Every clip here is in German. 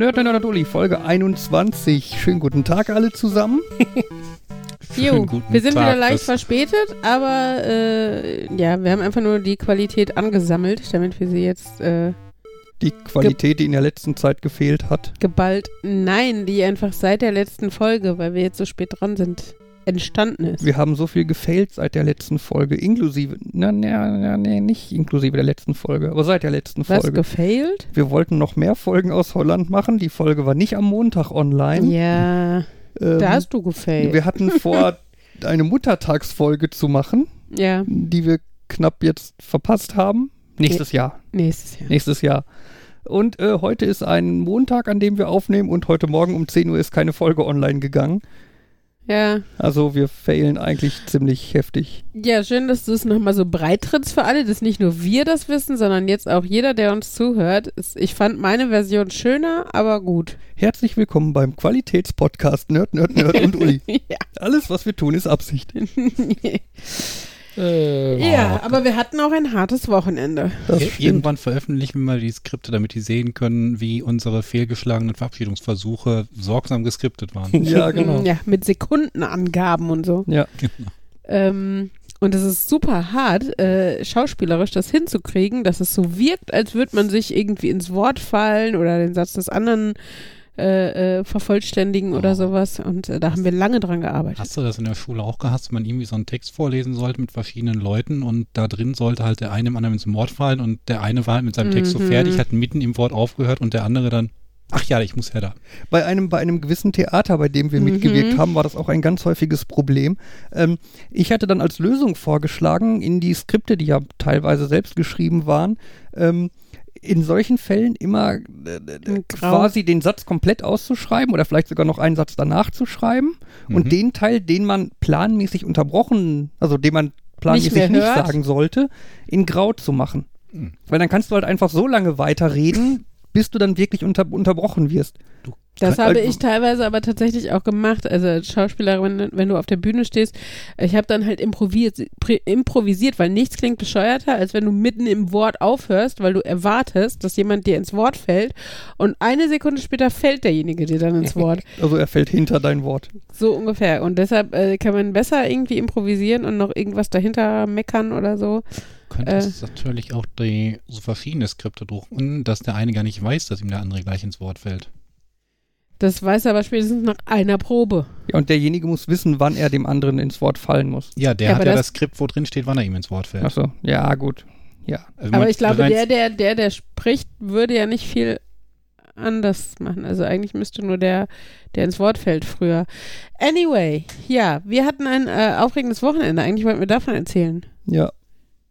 Nerd, Nerd, Nerd, Uli, Folge 21. Schönen guten Tag alle zusammen. Jo, guten wir sind Tag, wieder leicht verspätet, aber äh, ja, wir haben einfach nur die Qualität angesammelt, damit wir sie jetzt äh, Die Qualität, die in der letzten Zeit gefehlt hat. geballt, nein, die einfach seit der letzten Folge, weil wir jetzt so spät dran sind, entstanden ist. Wir haben so viel gefailt seit der letzten Folge, inklusive, na, na, na, nee, nicht inklusive der letzten Folge, aber seit der letzten Was, Folge. gefailt? Wir wollten noch mehr Folgen aus Holland machen. Die Folge war nicht am Montag online. Ja, Ähm, da hast du gefailt. wir hatten vor, eine Muttertagsfolge zu machen, ja, die wir knapp jetzt verpasst haben. Nächstes Jahr. nächstes Jahr. Nächstes Jahr. Und äh, heute ist ein Montag, an dem wir aufnehmen und heute Morgen um 10 Uhr ist keine Folge online gegangen. Ja, Also wir failen eigentlich ziemlich heftig. ja, schön, dass du es nochmal so breit trittst für alle, dass nicht nur wir das wissen, sondern jetzt auch jeder, der uns zuhört. Ich fand meine Version schöner, aber gut. Herzlich willkommen beim Qualitätspodcast Nerd, Nerd, Nerd und Uli. ja. Alles, was wir tun, ist Absicht. Äh, Ja, aber wir hatten auch ein hartes Wochenende. Das Ir- stimmt. Irgendwann veröffentlichen wir mal die Skripte, damit die sehen können, wie unsere fehlgeschlagenen Verabschiedungsversuche sorgsam geskriptet waren. Ja, genau. Ja, mit Sekundenangaben und so. Ja. Ähm, und es ist super hart, äh, schauspielerisch das hinzukriegen, dass es so wirkt, als würde man sich irgendwie ins Wort fallen oder den Satz des anderen äh, äh, vervollständigen oder Oh. sowas. Und äh, da haben wir lange dran gearbeitet. Hast du das in der Schule auch gehabt, dass man irgendwie so einen Text vorlesen sollte mit verschiedenen Leuten und da drin sollte halt der eine dem anderen ins Wort fallen und der eine war halt mit seinem Text so Mhm. fertig, hat mitten im Wort aufgehört und der andere dann, ach ja, ich muss ja da. Bei einem, bei einem gewissen Theater, bei dem wir Mhm. mitgewirkt haben, war das auch ein ganz häufiges Problem. Ähm, ich hatte dann als Lösung vorgeschlagen, in die Skripte, die ja teilweise selbst geschrieben waren, ähm, in solchen Fällen immer äh, äh, quasi den Satz komplett auszuschreiben oder vielleicht sogar noch einen Satz danach zu schreiben Mhm. und den Teil, den man planmäßig unterbrochen, also den man planmäßig nicht, hört. sagen sollte, in Grau zu machen. Mhm. Weil dann kannst du halt einfach so lange weiterreden, bis du dann wirklich unter, unterbrochen wirst. Das Kann- habe also- ich teilweise aber tatsächlich auch gemacht. Also als Schauspielerin, wenn, wenn du auf der Bühne stehst, ich habe dann halt improvisiert, improvisiert, weil nichts klingt bescheuerter, als wenn du mitten im Wort aufhörst, weil du erwartest, dass jemand dir ins Wort fällt und eine Sekunde später fällt derjenige dir dann ins Wort. Also er fällt hinter dein Wort. So ungefähr. Und deshalb äh, kann man besser irgendwie improvisieren und noch irgendwas dahinter meckern oder so. Könntest natürlich auch die so verschiedene Skripte drucken, dass der eine gar nicht weiß, dass ihm der andere gleich ins Wort fällt. Das weiß er aber spätestens nach einer Probe. Ja, und derjenige muss wissen, wann er dem anderen ins Wort fallen muss. Ja, der Ja, hat ja das- das Skript, wo drin steht, wann er ihm ins Wort fällt. Achso, ja, gut. Ja. Also Aber ich glaube, der, der, der, der spricht, würde ja nicht viel anders machen. Also eigentlich müsste nur der, der ins Wort fällt, früher. Anyway, ja, wir hatten ein äh, aufregendes Wochenende. Eigentlich wollten wir davon erzählen. Ja.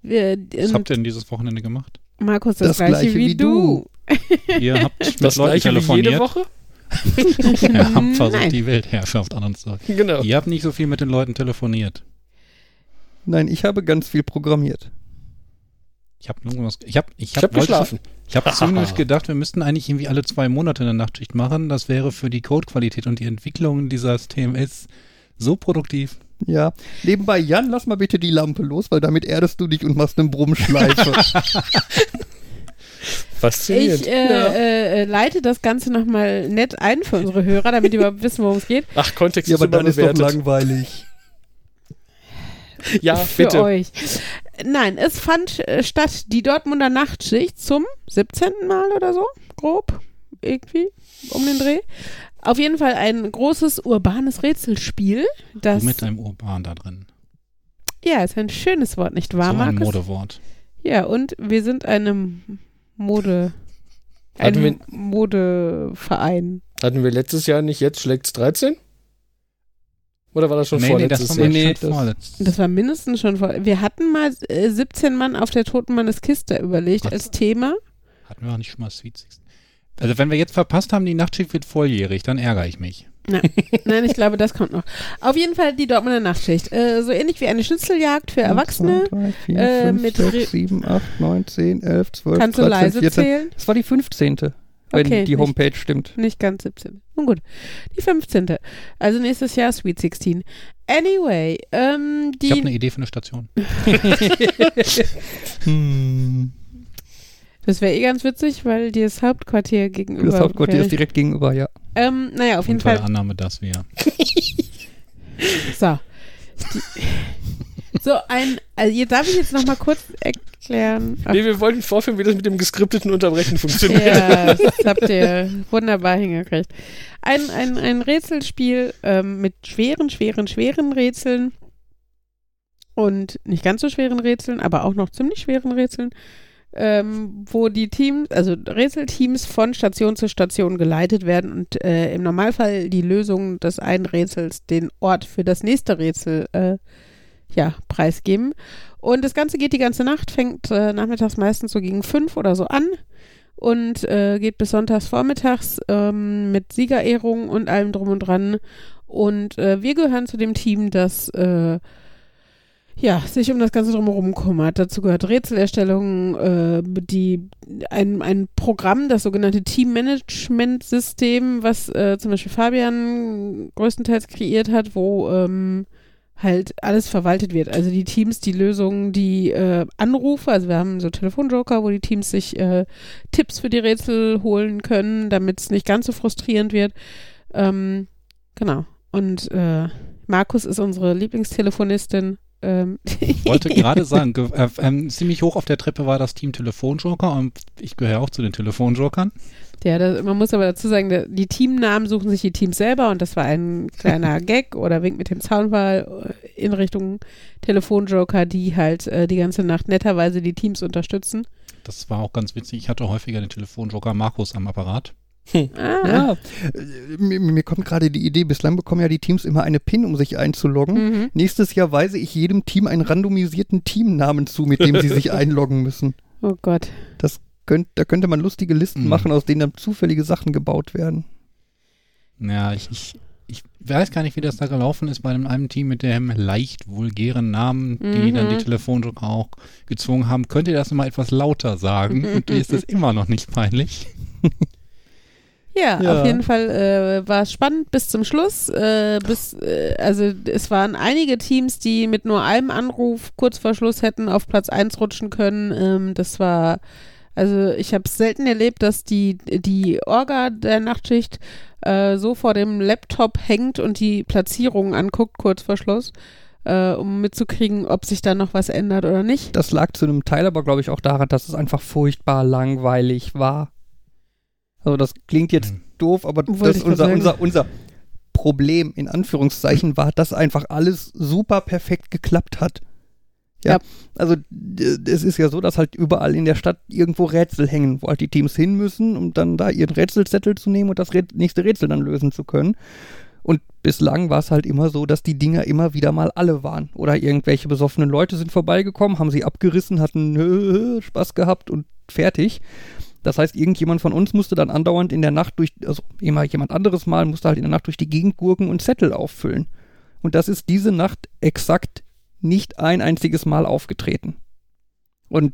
Wir, Was habt ihr denn dieses Wochenende gemacht? Markus, das, Das gleiche, Gleiche wie, wie du. Ihr habt mit Das Leuten gleiche wie telefoniert. jede Woche? Ihr habt versucht, Nein. die Weltherrschaft an uns zu Genau. Ihr habt nicht so viel mit den Leuten telefoniert. Nein, ich habe ganz viel programmiert. Ich habe irgendwas. Ich habe ich Ich hab, habe wollte- geschlafen. Ich habe zynisch gedacht, wir müssten eigentlich irgendwie alle zwei Monate eine Nachtschicht machen. Das wäre für die Codequalität und die Entwicklung dieses TMS so produktiv. Ja. Nebenbei, Jan, lass mal bitte die Lampe los, weil damit erdest du dich und machst eine Brummschleife. Faszinierend. Ich äh, äh, äh, leite das Ganze nochmal nett ein für unsere Hörer, damit die überhaupt wissen, worum es geht. Ach, Kontext ja, ist aber immer dann ist doch langweilig. Ja, für bitte. euch. Nein, es fand äh, statt die Dortmunder Nachtschicht zum 17. Mal oder so, grob, irgendwie, um den Dreh. Auf jeden Fall ein großes urbanes Rätselspiel. Das, mit einem Urban da drin. ja, ist ein schönes Wort, nicht wahr, so ein Markus? Modewort. Ja, und wir sind einem Mode, Hatten ein Modeverein. Hatten wir letztes Jahr nicht jetzt schlägt's 13? Oder war das schon nee, nee, das vorletztes war Jahr? mal Nee, das- vorletzt. Das war mindestens schon vor. Wir hatten mal äh, 17 Mann auf der Toten Mannes Kiste überlegt Was? als Thema. Hatten wir auch nicht schon mal Sweet Six. Also wenn wir jetzt verpasst haben, die Nachtschicht wird volljährig, dann ärgere ich mich. Nein, ich glaube, das kommt noch. Auf jeden Fall die Dortmunder Nachtschicht. Äh, so ähnlich wie eine Schnitzeljagd für Erwachsene. 1, 2, 3, 4, äh, 5, mit 6, Re- 7, 8, 9, 10, 11, 12, Kannst du 13, leise 14. zählen? Das war die 15. Wenn Okay, die nicht- Homepage stimmt. Nicht ganz 17. Nun gut. Die 15. Also nächstes Jahr Sweet 16. Anyway, ähm, Ich habe eine die. Idee für eine Station. Hm. Das wäre eh ganz witzig, weil dir das Hauptquartier gegenüber. Das Hauptquartier wäre. ist direkt gegenüber, ja. Ähm, naja, auf jeden Fall. Annahme, dass wir. So. Die, so, ein. Also, hier darf ich jetzt nochmal kurz erklären. Ach, Nee, wir wollten vorführen, wie das mit dem geskripteten Unterbrechen funktioniert. Ja, das habt ihr wunderbar hingekriegt. Ein, ein, ein Rätselspiel ähm, mit schweren, schweren, schweren Rätseln und nicht ganz so schweren Rätseln, aber auch noch ziemlich schweren Rätseln, ähm, wo die Teams, also Rätselteams von Station zu Station geleitet werden und äh, im Normalfall die Lösung des einen Rätsels den Ort für das nächste Rätsel äh, ja, preisgeben. Und das Ganze geht die ganze Nacht, fängt äh, nachmittags meistens so gegen fünf oder so an und äh, geht bis sonntags vormittags ähm, mit Siegerehrung und allem drum und dran. Und äh, wir gehören zu dem Team, das äh, ja, sich um das Ganze drumherum kümmert. Dazu gehört Rätselerstellung, äh, die, ein, ein Programm, das sogenannte Team-Management-System, was äh, zum Beispiel Fabian größtenteils kreiert hat, wo ähm, halt alles verwaltet wird. Also die Teams, die Lösungen, die äh, Anrufe, also wir haben so Telefonjoker, wo die Teams sich äh, Tipps für die Rätsel holen können, damit es nicht ganz so frustrierend wird. Ähm, genau. Und äh, Markus ist unsere Lieblingstelefonistin. Ähm, Ich wollte gerade sagen, ge- äh, ähm, ziemlich hoch auf der Treppe war das Team Telefonjoker und ich gehöre auch zu den Telefonjokern. Ja, das, man muss aber dazu sagen, die Teamnamen suchen sich die Teams selber und das war ein kleiner Gag oder Wink mit dem Zaunfall äh, in Richtung Telefonjoker, die halt äh, die ganze Nacht netterweise die Teams unterstützen. Das war auch ganz witzig. Ich hatte häufiger den Telefonjoker Markus am Apparat. Ah, Ja, mir, mir kommt gerade die Idee, bislang bekommen ja die Teams immer eine PIN, um sich einzuloggen. Mhm. Nächstes Jahr weise ich jedem Team einen randomisierten Teamnamen zu, mit dem sie sich einloggen müssen. Oh Gott. Könnt, da könnte man lustige Listen Mhm. machen, aus denen dann zufällige Sachen gebaut werden. Ja, ich, ich, ich weiß gar nicht, wie das da gelaufen ist bei dem einem Team mit dem leicht vulgären Namen, die Mhm. dann die Telefonjoker auch gezwungen haben. Könnt ihr das mal etwas lauter sagen? Und dir ist das immer noch nicht peinlich. Ja, Ja. auf jeden Fall äh, war es spannend bis zum Schluss. Äh, bis, äh, also es waren einige Teams, die mit nur einem Anruf kurz vor Schluss hätten auf Platz 1 rutschen können. Ähm, das war, also ich habe es selten erlebt, dass die, die Orga der Nachtschicht äh, so vor dem Laptop hängt und die Platzierungen anguckt kurz vor Schluss, äh, um mitzukriegen, ob sich da noch was ändert oder nicht. Das lag zu einem Teil aber, glaube ich, auch daran, dass es einfach furchtbar langweilig war. Also das klingt jetzt Mhm. doof, aber Wollte das unser, unser, unser Problem in Anführungszeichen war, dass einfach alles super perfekt geklappt hat. Ja, Ja. also es ist ja so, dass halt überall in der Stadt irgendwo Rätsel hängen, wo halt die Teams hin müssen, um dann da ihren Rätselzettel zu nehmen und das Rät nächste Rätsel dann lösen zu können. Und bislang war es halt immer so, dass die Dinger immer wieder mal alle waren. Oder irgendwelche besoffenen Leute sind vorbeigekommen, haben sie abgerissen, hatten Spaß gehabt und fertig. Das heißt, irgendjemand von uns musste dann andauernd in der Nacht durch, also immer jemand anderes mal, musste halt in der Nacht durch die Gegend gurken und Zettel auffüllen. Und das ist diese Nacht exakt nicht ein einziges Mal aufgetreten. Und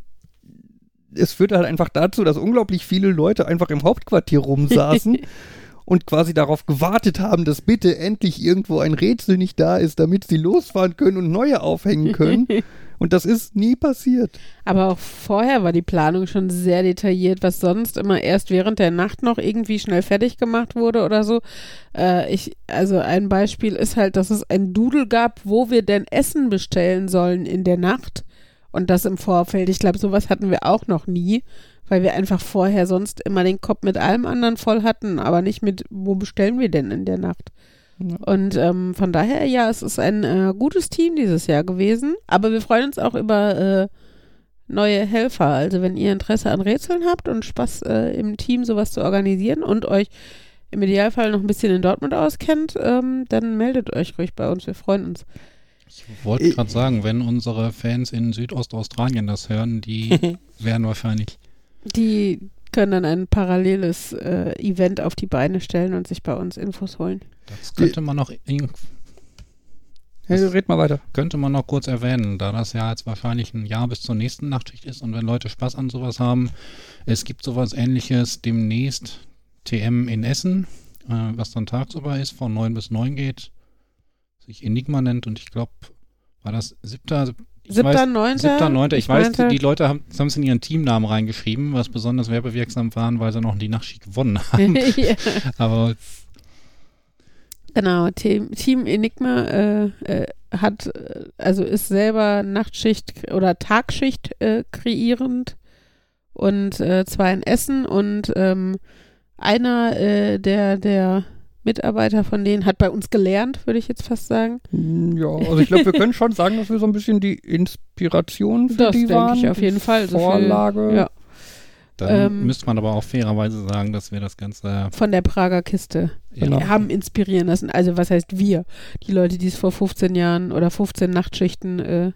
es führte halt einfach dazu, dass unglaublich viele Leute einfach im Hauptquartier rumsaßen und quasi darauf gewartet haben, dass bitte endlich irgendwo ein Rätsel nicht da ist, damit sie losfahren können und neue aufhängen können. Und das ist nie passiert. Aber auch vorher war die Planung schon sehr detailliert, was sonst immer erst während der Nacht noch irgendwie schnell fertig gemacht wurde oder so. Äh, ich, also ein Beispiel ist halt, dass es ein Doodle gab, wo wir denn Essen bestellen sollen in der Nacht. Und das im Vorfeld. Ich glaube, sowas hatten wir auch noch nie, weil wir einfach vorher sonst immer den Kopf mit allem anderen voll hatten, aber nicht mit, wo bestellen wir denn in der Nacht? Ja. Und ähm, von daher, ja, es ist ein äh, gutes Team dieses Jahr gewesen. Aber wir freuen uns auch über äh, neue Helfer. Also wenn ihr Interesse an Rätseln habt und Spaß äh, im Team sowas zu organisieren und euch im Idealfall noch ein bisschen in Dortmund auskennt, ähm, dann meldet euch ruhig bei uns. Wir freuen uns. Ich wollte gerade sagen, wenn unsere Fans in Südostaustralien das hören, die werden wahrscheinlich. Die können dann ein paralleles äh, Event auf die Beine stellen und sich bei uns Infos holen. Das könnte man noch in- Hey, red mal weiter. könnte man noch kurz erwähnen, da das ja jetzt wahrscheinlich ein Jahr bis zur nächsten Nachtschicht ist und wenn Leute Spaß an sowas haben, es gibt sowas ähnliches demnächst TM in Essen, äh, was dann tagsüber ist, von 9 bis 9 geht, sich Enigma nennt und ich glaube, war das 7. Weiß- 7.9.? Siebter, neunter. Ich, weiß, die Leute haben es in ihren Teamnamen reingeschrieben, was besonders werbewirksam waren, weil sie noch die Nachtschicht gewonnen haben. ja. Aber Genau, Team, Team Enigma äh, äh, hat, äh, also ist selber Nachtschicht oder Tagschicht äh, kreierend und äh, zwar in Essen und ähm, einer äh, der, der Mitarbeiter von denen hat bei uns gelernt, würde ich jetzt fast sagen. Hm, Ja, also ich glaube, wir können schon sagen, dass wir so ein bisschen die Inspiration für Das die denke waren. ich auf jeden Fall. So viel- Vorlage. ja. dann Ähm, müsste man aber auch fairerweise sagen, dass wir das Ganze Von der Prager Kiste Genau. haben inspirieren lassen. Also was heißt wir? Die Leute, die es vor 15 Jahren oder 15 Nachtschichten äh,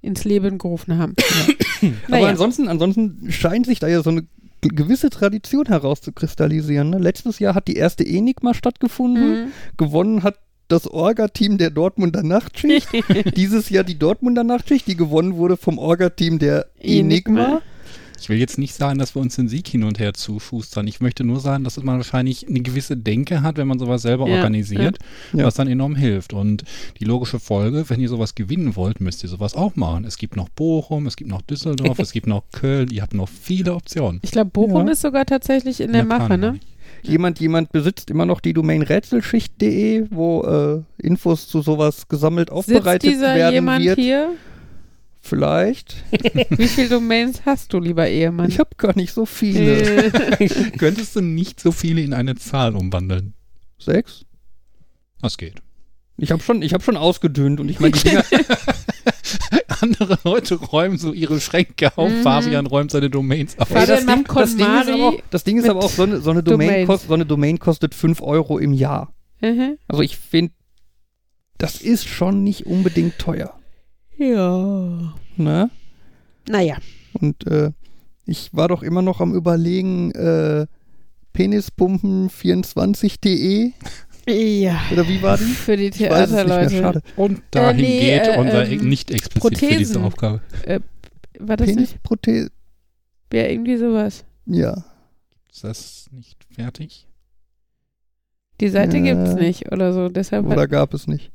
ins Leben gerufen haben. Aber Naja. ansonsten, ansonsten scheint sich da ja so eine gewisse Tradition herauszukristallisieren. Ne? Letztes Jahr hat die erste Enigma stattgefunden. Mhm. Gewonnen hat das Orga-Team der Dortmunder Nachtschicht. Dieses Jahr die Dortmunder Nachtschicht, die gewonnen wurde vom Orga-Team der Enigma. Enigma. Ich will jetzt nicht sagen, dass wir uns den Sieg hin und her zuschustern. Ich möchte nur sagen, dass man wahrscheinlich eine gewisse Denke hat, wenn man sowas selber Ja, organisiert, ja. was dann enorm hilft. Und die logische Folge, wenn ihr sowas gewinnen wollt, müsst ihr sowas auch machen. Es gibt noch Bochum, es gibt noch Düsseldorf, es gibt noch Köln. Ihr habt noch viele Optionen. Ich glaube, Bochum Ja. ist sogar tatsächlich in der Ja, Mache, ne? Jemand, jemand besitzt immer noch die Domain rätselschicht.de, wo äh, Infos zu sowas gesammelt Sitzt aufbereitet dieser werden jemand wird. hier? Vielleicht. Wie viele Domains hast du, lieber Ehemann? Ich habe gar nicht so viele. äh, Könntest du nicht so viele in eine Zahl umwandeln? Sechs? Das geht. Ich habe schon, ich hab schon ausgedünnt und ich meine, die Dinger, Andere Leute räumen so ihre Schränke auf. Mhm. Fabian räumt seine Domains auf. Fabian das, macht Ding, das, Ding ist KonMari aber auch, das Ding ist aber auch, so eine, so, eine Domain kost, so eine Domain kostet 5 Euro im Jahr. mhm. Also ich finde, das ist schon nicht unbedingt teuer. Ja. Ne? Naja. Und äh, ich war doch immer noch am überlegen, äh, penispumpen24.de Ja. oder wie war die? Für die es Theaterleute. schade. Und dahin Äh, nee, geht äh, unser ähm, nicht explizit für diese Prothesen. Aufgabe. War das nicht? Penisprothese, Ja, irgendwie sowas. ja. Ist das nicht fertig? Die Seite Ja. gibt's nicht oder so. Deshalb Oder gab es nicht?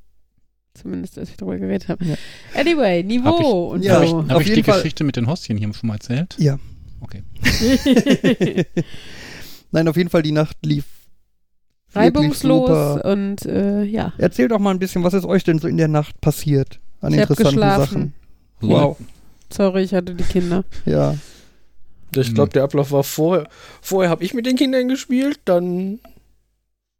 Zumindest, dass wir darüber geredet haben. Ja. Anyway, Niveau und ja, Habe ich, so. hab ich die Fall- Geschichte mit den Hostien hier schon mal erzählt? Ja. Okay. Nein, auf jeden Fall die Nacht lief Reibungslos und äh, ja. Erzähl doch mal ein bisschen, was ist euch denn so in der Nacht passiert an Ich hab interessanten geschlafen. Sachen? Wow. Sorry, ich hatte die Kinder. Ja. Ich glaube, der Ablauf war vorher. Vorher habe ich mit den Kindern gespielt, dann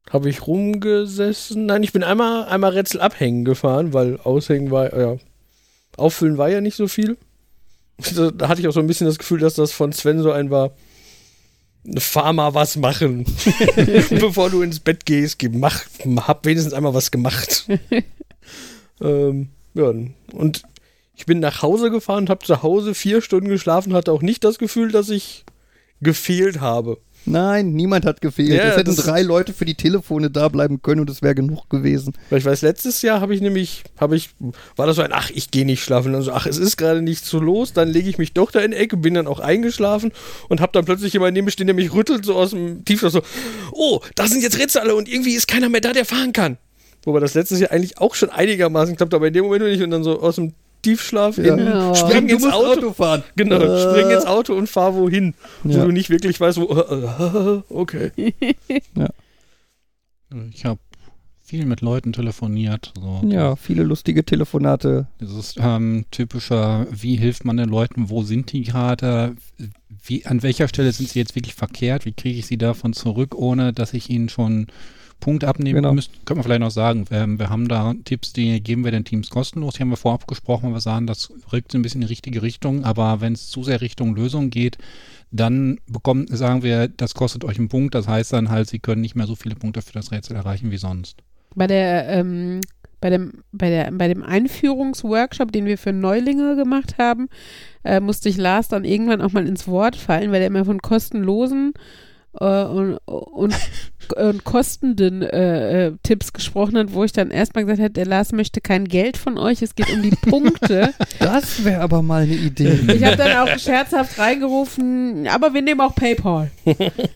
habe ich rumgesessen. Nein, ich bin einmal, einmal Rätsel abhängen gefahren, weil aushängen war, ja, auffüllen war ja nicht so viel. Da da hatte ich auch so ein bisschen das Gefühl, dass das von Sven so ein war. Fahr mal was machen. Bevor du ins Bett gehst, geh- mach, hab wenigstens einmal was gemacht. ähm, ja, und ich bin nach Hause gefahren und habe zu Hause vier Stunden geschlafen, hatte auch nicht das Gefühl, dass ich gefehlt habe. Nein, niemand hat gefehlt. Ja, es hätten drei Leute für die Telefone da bleiben können und es wäre genug gewesen. Weil ich weiß, letztes Jahr habe ich nämlich, habe ich, war das so ein, ach, ich gehe nicht schlafen. Dann so, ach, es ist gerade nicht so los. Dann lege ich mich doch da in die Ecke, bin dann auch eingeschlafen und habe dann plötzlich jemanden neben mir stehen, der mich rüttelt, so aus dem Tiefschlaf, so, oh, da sind jetzt Rätsel alle und irgendwie ist keiner mehr da, der fahren kann. Wobei das letztes Jahr eigentlich auch schon einigermaßen klappt, aber in dem Moment nicht und dann so aus dem Tiefschlaf Ja. in, Oh. spring ins Auto. fahren. Genau, Äh. spring ins Auto und fahr wohin, wo Ja. du nicht wirklich weißt, wo, äh, okay. Ich habe viel mit Leuten telefoniert. So. Ja, viele lustige Telefonate. Dieses ähm, typische, wie hilft man den Leuten, wo sind die gerade, wie, an welcher Stelle sind sie jetzt wirklich verkehrt, wie kriege ich sie davon zurück, ohne dass ich ihnen schon Punkt abnehmen Genau. müsste. Können wir vielleicht noch sagen, ähm, wir haben da Tipps, die geben wir den Teams kostenlos, die haben wir vorab gesprochen, weil wir sagen, das rückt so ein bisschen in die richtige Richtung, aber wenn es zu sehr Richtung Lösung geht, dann bekommen, sagen wir, das kostet euch einen Punkt, das heißt dann halt, sie können nicht mehr so viele Punkte für das Rätsel erreichen wie sonst. Bei der, ähm, bei dem, bei der, bei dem Einführungsworkshop, den wir für Neulinge gemacht haben, äh, musste ich Lars dann irgendwann auch mal ins Wort fallen, weil er immer von kostenlosen äh, und, und, und kostenden äh, äh, Tipps gesprochen hat, wo ich dann erstmal gesagt hätte, der Lars möchte kein Geld von euch, es geht um die Punkte. Das wäre aber mal eine Idee. Ich habe dann auch scherzhaft reingerufen, aber wir nehmen auch PayPal.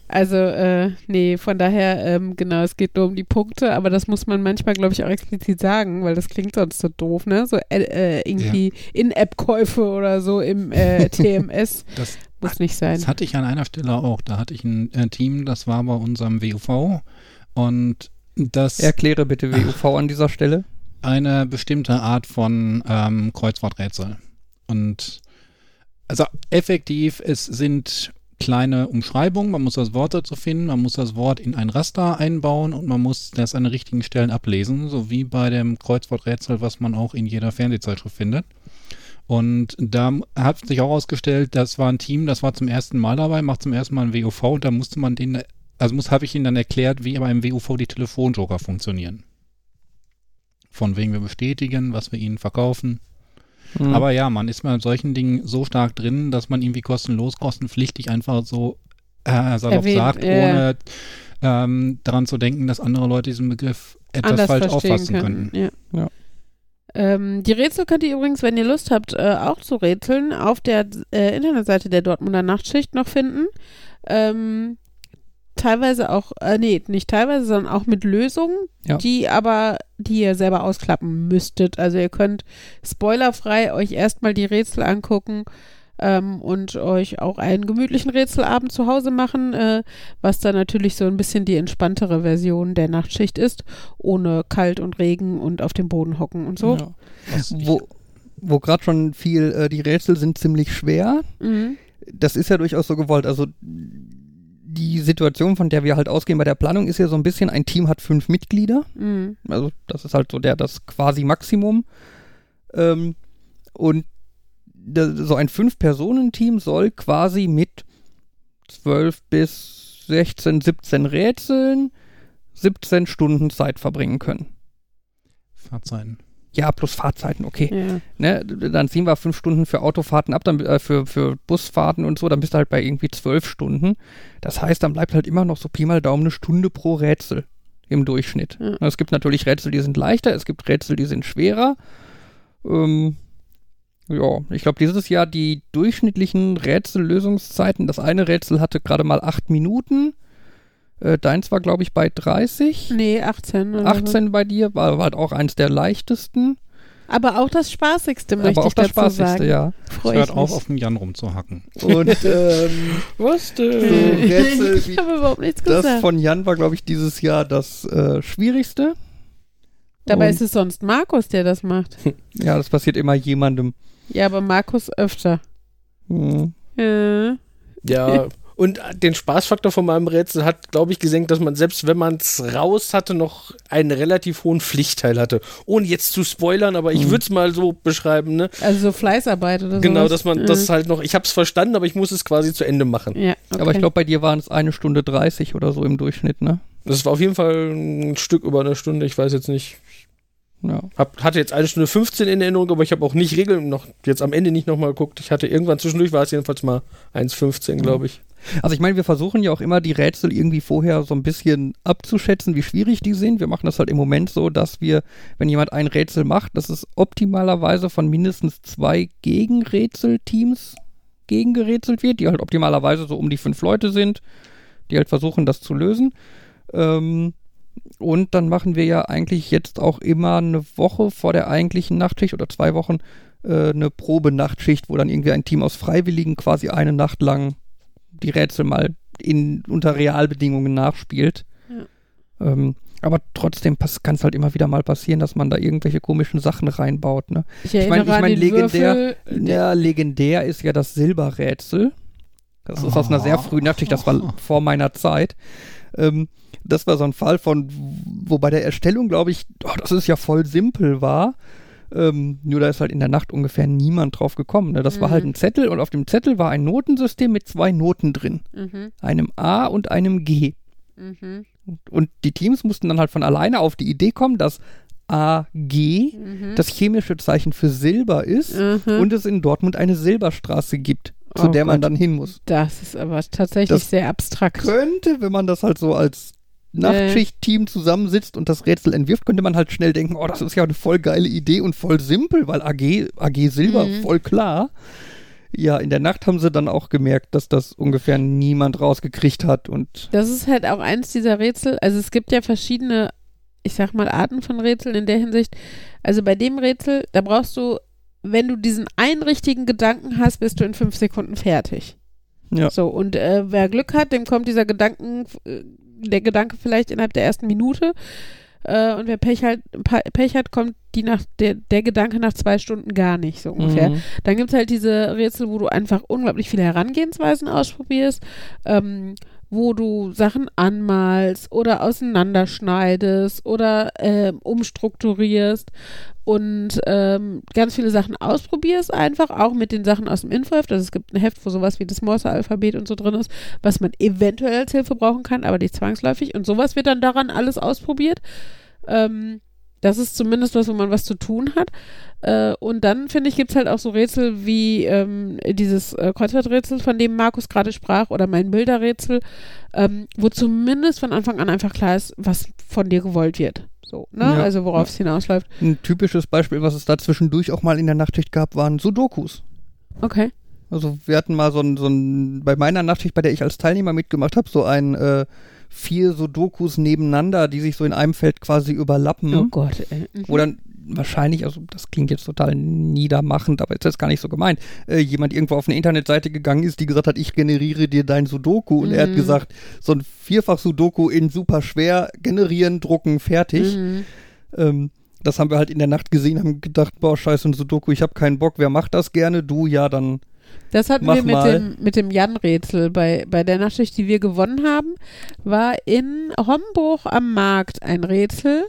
Also, äh, nee, von daher, ähm, genau, es geht nur um die Punkte, aber das muss man manchmal, glaube ich, auch explizit sagen, weil das klingt sonst so doof, ne? So äh, irgendwie In-App-Käufe oder so im TMS. Das, Muss nicht sein. das hatte ich an einer Stelle auch. Da hatte ich ein äh, Team, das war bei unserem WUV und das Erkläre bitte WUV an dieser Stelle. eine bestimmte Art von ähm, Kreuzworträtsel. Und also effektiv, es sind kleine Umschreibungen, man muss das Wort dazu finden, man muss das Wort in ein Raster einbauen und man muss das an den richtigen Stellen ablesen, so wie bei dem Kreuzworträtsel, was man auch in jeder Fernsehzeitschrift findet. Und da hat sich auch herausgestellt, das war ein Team, das war zum ersten Mal dabei, macht zum ersten Mal ein WUV und da musste man den, also muss, habe ich ihnen dann erklärt, wie beim WUV die Telefonjoker funktionieren. Von wegen wir bestätigen, was wir ihnen verkaufen. Mhm. Aber ja, man ist mit solchen Dingen so stark drin, dass man irgendwie kostenlos, kostenpflichtig einfach so äh, salopp Erwähnt, sagt, ja. ohne ähm, daran zu denken, dass andere Leute diesen Begriff etwas falsch auffassen können. könnten. Ja. Ja. Ähm, die Rätsel könnt ihr übrigens, wenn ihr Lust habt, äh, auch zu rätseln, auf der äh, Internetseite der Dortmunder Nachtschicht noch finden. Ähm, teilweise auch, äh, nee, nicht teilweise, sondern auch mit Lösungen, Ja. die aber, die ihr selber ausklappen müsstet. Also ihr könnt spoilerfrei euch erstmal die Rätsel angucken ähm, und euch auch einen gemütlichen Rätselabend zu Hause machen, äh, was dann natürlich so ein bisschen die entspanntere Version der Nachtschicht ist, ohne kalt und Regen und auf dem Boden hocken und so. Ja. Wo, wo gerade schon viel, äh, die Rätsel sind ziemlich schwer. Mhm. Das ist ja durchaus so gewollt. Also die Situation, von der wir halt ausgehen bei der Planung, ist ja so ein bisschen, ein Team hat fünf Mitglieder. Mhm. Also das ist halt so der das quasi Maximum. Ähm, und so ein Fünf-Personen-Team soll quasi mit 12 bis 16, 17 Rätseln 17 Stunden Zeit verbringen können. Fahrzeiten. Ja, plus Fahrzeiten, okay. Ja. Ne, dann ziehen wir fünf Stunden für Autofahrten ab, dann äh, für, für Busfahrten und so, dann bist du halt bei irgendwie zwölf Stunden. Das heißt, dann bleibt halt immer noch so Pi mal Daumen eine Stunde pro Rätsel im Durchschnitt. Ja. Es gibt natürlich Rätsel, die sind leichter, es gibt Rätsel, die sind schwerer. Ähm, ja, ich glaube, dieses Jahr die durchschnittlichen Rätsellösungszeiten, das eine Rätsel hatte gerade mal acht Minuten. Äh, deins war, glaube ich, bei 30. Nee, 18. Oder 18 bei dir, war, war halt auch eins der leichtesten. So. Aber auch das Spaßigste, möchte aber auch ich das dazu Spaßigste, sagen. ja. Freu Hört auf, auf den Jan rumzuhacken. Und ähm, Was so denn? Rätsel wie ich habe überhaupt nichts das gesagt. von Jan war, glaube ich, dieses Jahr das äh, Schwierigste. Dabei Und- ist es sonst Markus, der das macht. Ja, das passiert immer jemandem. Ja, aber Markus öfter. Hm. Ja. Ja, und den Spaßfaktor von meinem Rätsel hat, glaube ich, gesenkt, dass man selbst wenn man es raus hatte, noch einen relativ hohen Pflichtteil hatte. Ohne jetzt zu spoilern, aber ich Mhm. würde es mal so beschreiben, ne? Also so Fleißarbeit oder so. Genau, dass man das halt noch, ich habe es verstanden, aber ich muss es quasi zu Ende machen. Ja, okay. Aber ich glaube, bei dir waren es eine Stunde 30 oder so im Durchschnitt, ne? Das war auf jeden Fall ein Stück über eine Stunde, ich weiß jetzt nicht. Ja. Hab, hatte jetzt eine Stunde 15 in Erinnerung, aber ich habe auch nicht Regeln noch, jetzt am Ende nicht nochmal geguckt. Ich hatte irgendwann zwischendurch, war es jedenfalls mal 1,15, glaube ich. Also ich meine, wir versuchen ja auch immer die Rätsel irgendwie vorher so ein bisschen abzuschätzen, wie schwierig die sind. Wir machen das halt im Moment so, dass wir, wenn jemand ein Rätsel macht, dass es optimalerweise von mindestens zwei Gegenrätselteams gegengerätselt wird, die halt optimalerweise so um die fünf Leute sind, die halt versuchen, das zu lösen. Ähm, und dann machen wir ja eigentlich jetzt auch immer eine Woche vor der eigentlichen Nachtschicht oder zwei Wochen äh, eine Probenachtschicht, wo dann irgendwie ein Team aus Freiwilligen quasi eine Nacht lang die Rätsel mal in, unter Realbedingungen nachspielt. Ähm, aber trotzdem kann es halt immer wieder mal passieren, dass man da irgendwelche komischen Sachen reinbaut. Ne? ich ich mein- erinnere ich mein, legendär- Würfel. Ja, legendär ist ja das Silberrätsel. Das ist aus einer sehr frühen Nachtschicht, das war vor meiner Zeit. Ähm, das war so ein Fall von, wo bei der Erstellung, glaube ich, oh, das ist ja voll simpel war. Ähm, nur da ist halt in der Nacht ungefähr niemand drauf gekommen. Ne? Das war Mhm. halt ein Zettel und auf dem Zettel war ein Notensystem mit zwei Noten drin. Mhm, Einem A und einem G. mhm, Und die Teams mussten dann halt von alleine auf die Idee kommen, dass AG mhm. das chemische Zeichen für Silber ist Mhm. und es in Dortmund eine Silberstraße gibt. zu Oh der man Gott. dann hin muss. Das ist aber tatsächlich Das sehr abstrakt. Könnte, wenn man das halt so als Nachtschicht-Team zusammensitzt und das Rätsel entwirft, könnte man halt schnell denken, oh, das ist ja eine voll geile Idee und voll simpel, weil AG, AG Silber Mhm. voll klar. Ja, in der Nacht haben sie dann auch gemerkt, dass das ungefähr niemand rausgekriegt hat und Das ist halt auch eins dieser Rätsel. Also es gibt ja verschiedene, ich sag mal, Arten von Rätseln in der Hinsicht. Also bei dem Rätsel, da brauchst du, wenn du diesen einen richtigen Gedanken hast, bist du in fünf Sekunden fertig. Ja. So, und äh, wer Glück hat, dem kommt dieser Gedanken, äh, der Gedanke vielleicht innerhalb der ersten Minute. Äh, und wer Pech hat, Pech hat, kommt die nach der, der Gedanke nach zwei Stunden gar nicht, so ungefähr. Mhm. Dann gibt es halt diese Rätsel, wo du einfach unglaublich viele Herangehensweisen ausprobierst, ähm, wo du Sachen anmalst oder auseinanderschneidest oder ähm, umstrukturierst und ähm, ganz viele Sachen ausprobierst einfach, auch mit den Sachen aus dem Infoheft. Also es gibt ein Heft, wo sowas wie das Morse-Alphabet und so drin ist, was man eventuell als Hilfe brauchen kann, aber nicht zwangsläufig. Und sowas wird dann daran alles ausprobiert. Ähm, das ist zumindest was, wo man was zu tun hat. Äh, und dann, finde ich, gibt es halt auch so Rätsel wie ähm, dieses äh, Kreuzworträtsel, von dem Markus gerade sprach, oder mein Bilderrätsel, ähm, wo zumindest von Anfang an einfach klar ist, was von dir gewollt wird. So, ne? Ja. Also worauf es hinausläuft. ein typisches Beispiel, was es da zwischendurch auch mal in der Nachtschicht gab, waren Sudokus. Okay. Also wir hatten mal so ein, so ein bei meiner Nachtschicht, bei der ich als Teilnehmer mitgemacht habe, so ein äh, vier Sudokus nebeneinander, die sich so in einem Feld quasi überlappen. Oh Gott, ey. Mhm. Wo dann wahrscheinlich, also das klingt jetzt total niedermachend, aber ist das gar nicht so gemeint, äh, jemand irgendwo auf eine Internetseite gegangen ist, die gesagt hat, ich generiere dir dein Sudoku und er hat Mhm. gesagt, so ein Vierfach-Sudoku in super schwer generieren, drucken, fertig. Mhm. Ähm, das haben wir halt in der Nacht gesehen, haben gedacht, boah, scheiße, ein Sudoku, ich habe keinen Bock, wer macht das gerne? Du, ja, dann Das hatten wir mit mal. dem, mit dem Jan-Rätsel. Bei, bei der Nachtschicht, die wir gewonnen haben, war in Homburg am Markt ein Rätsel.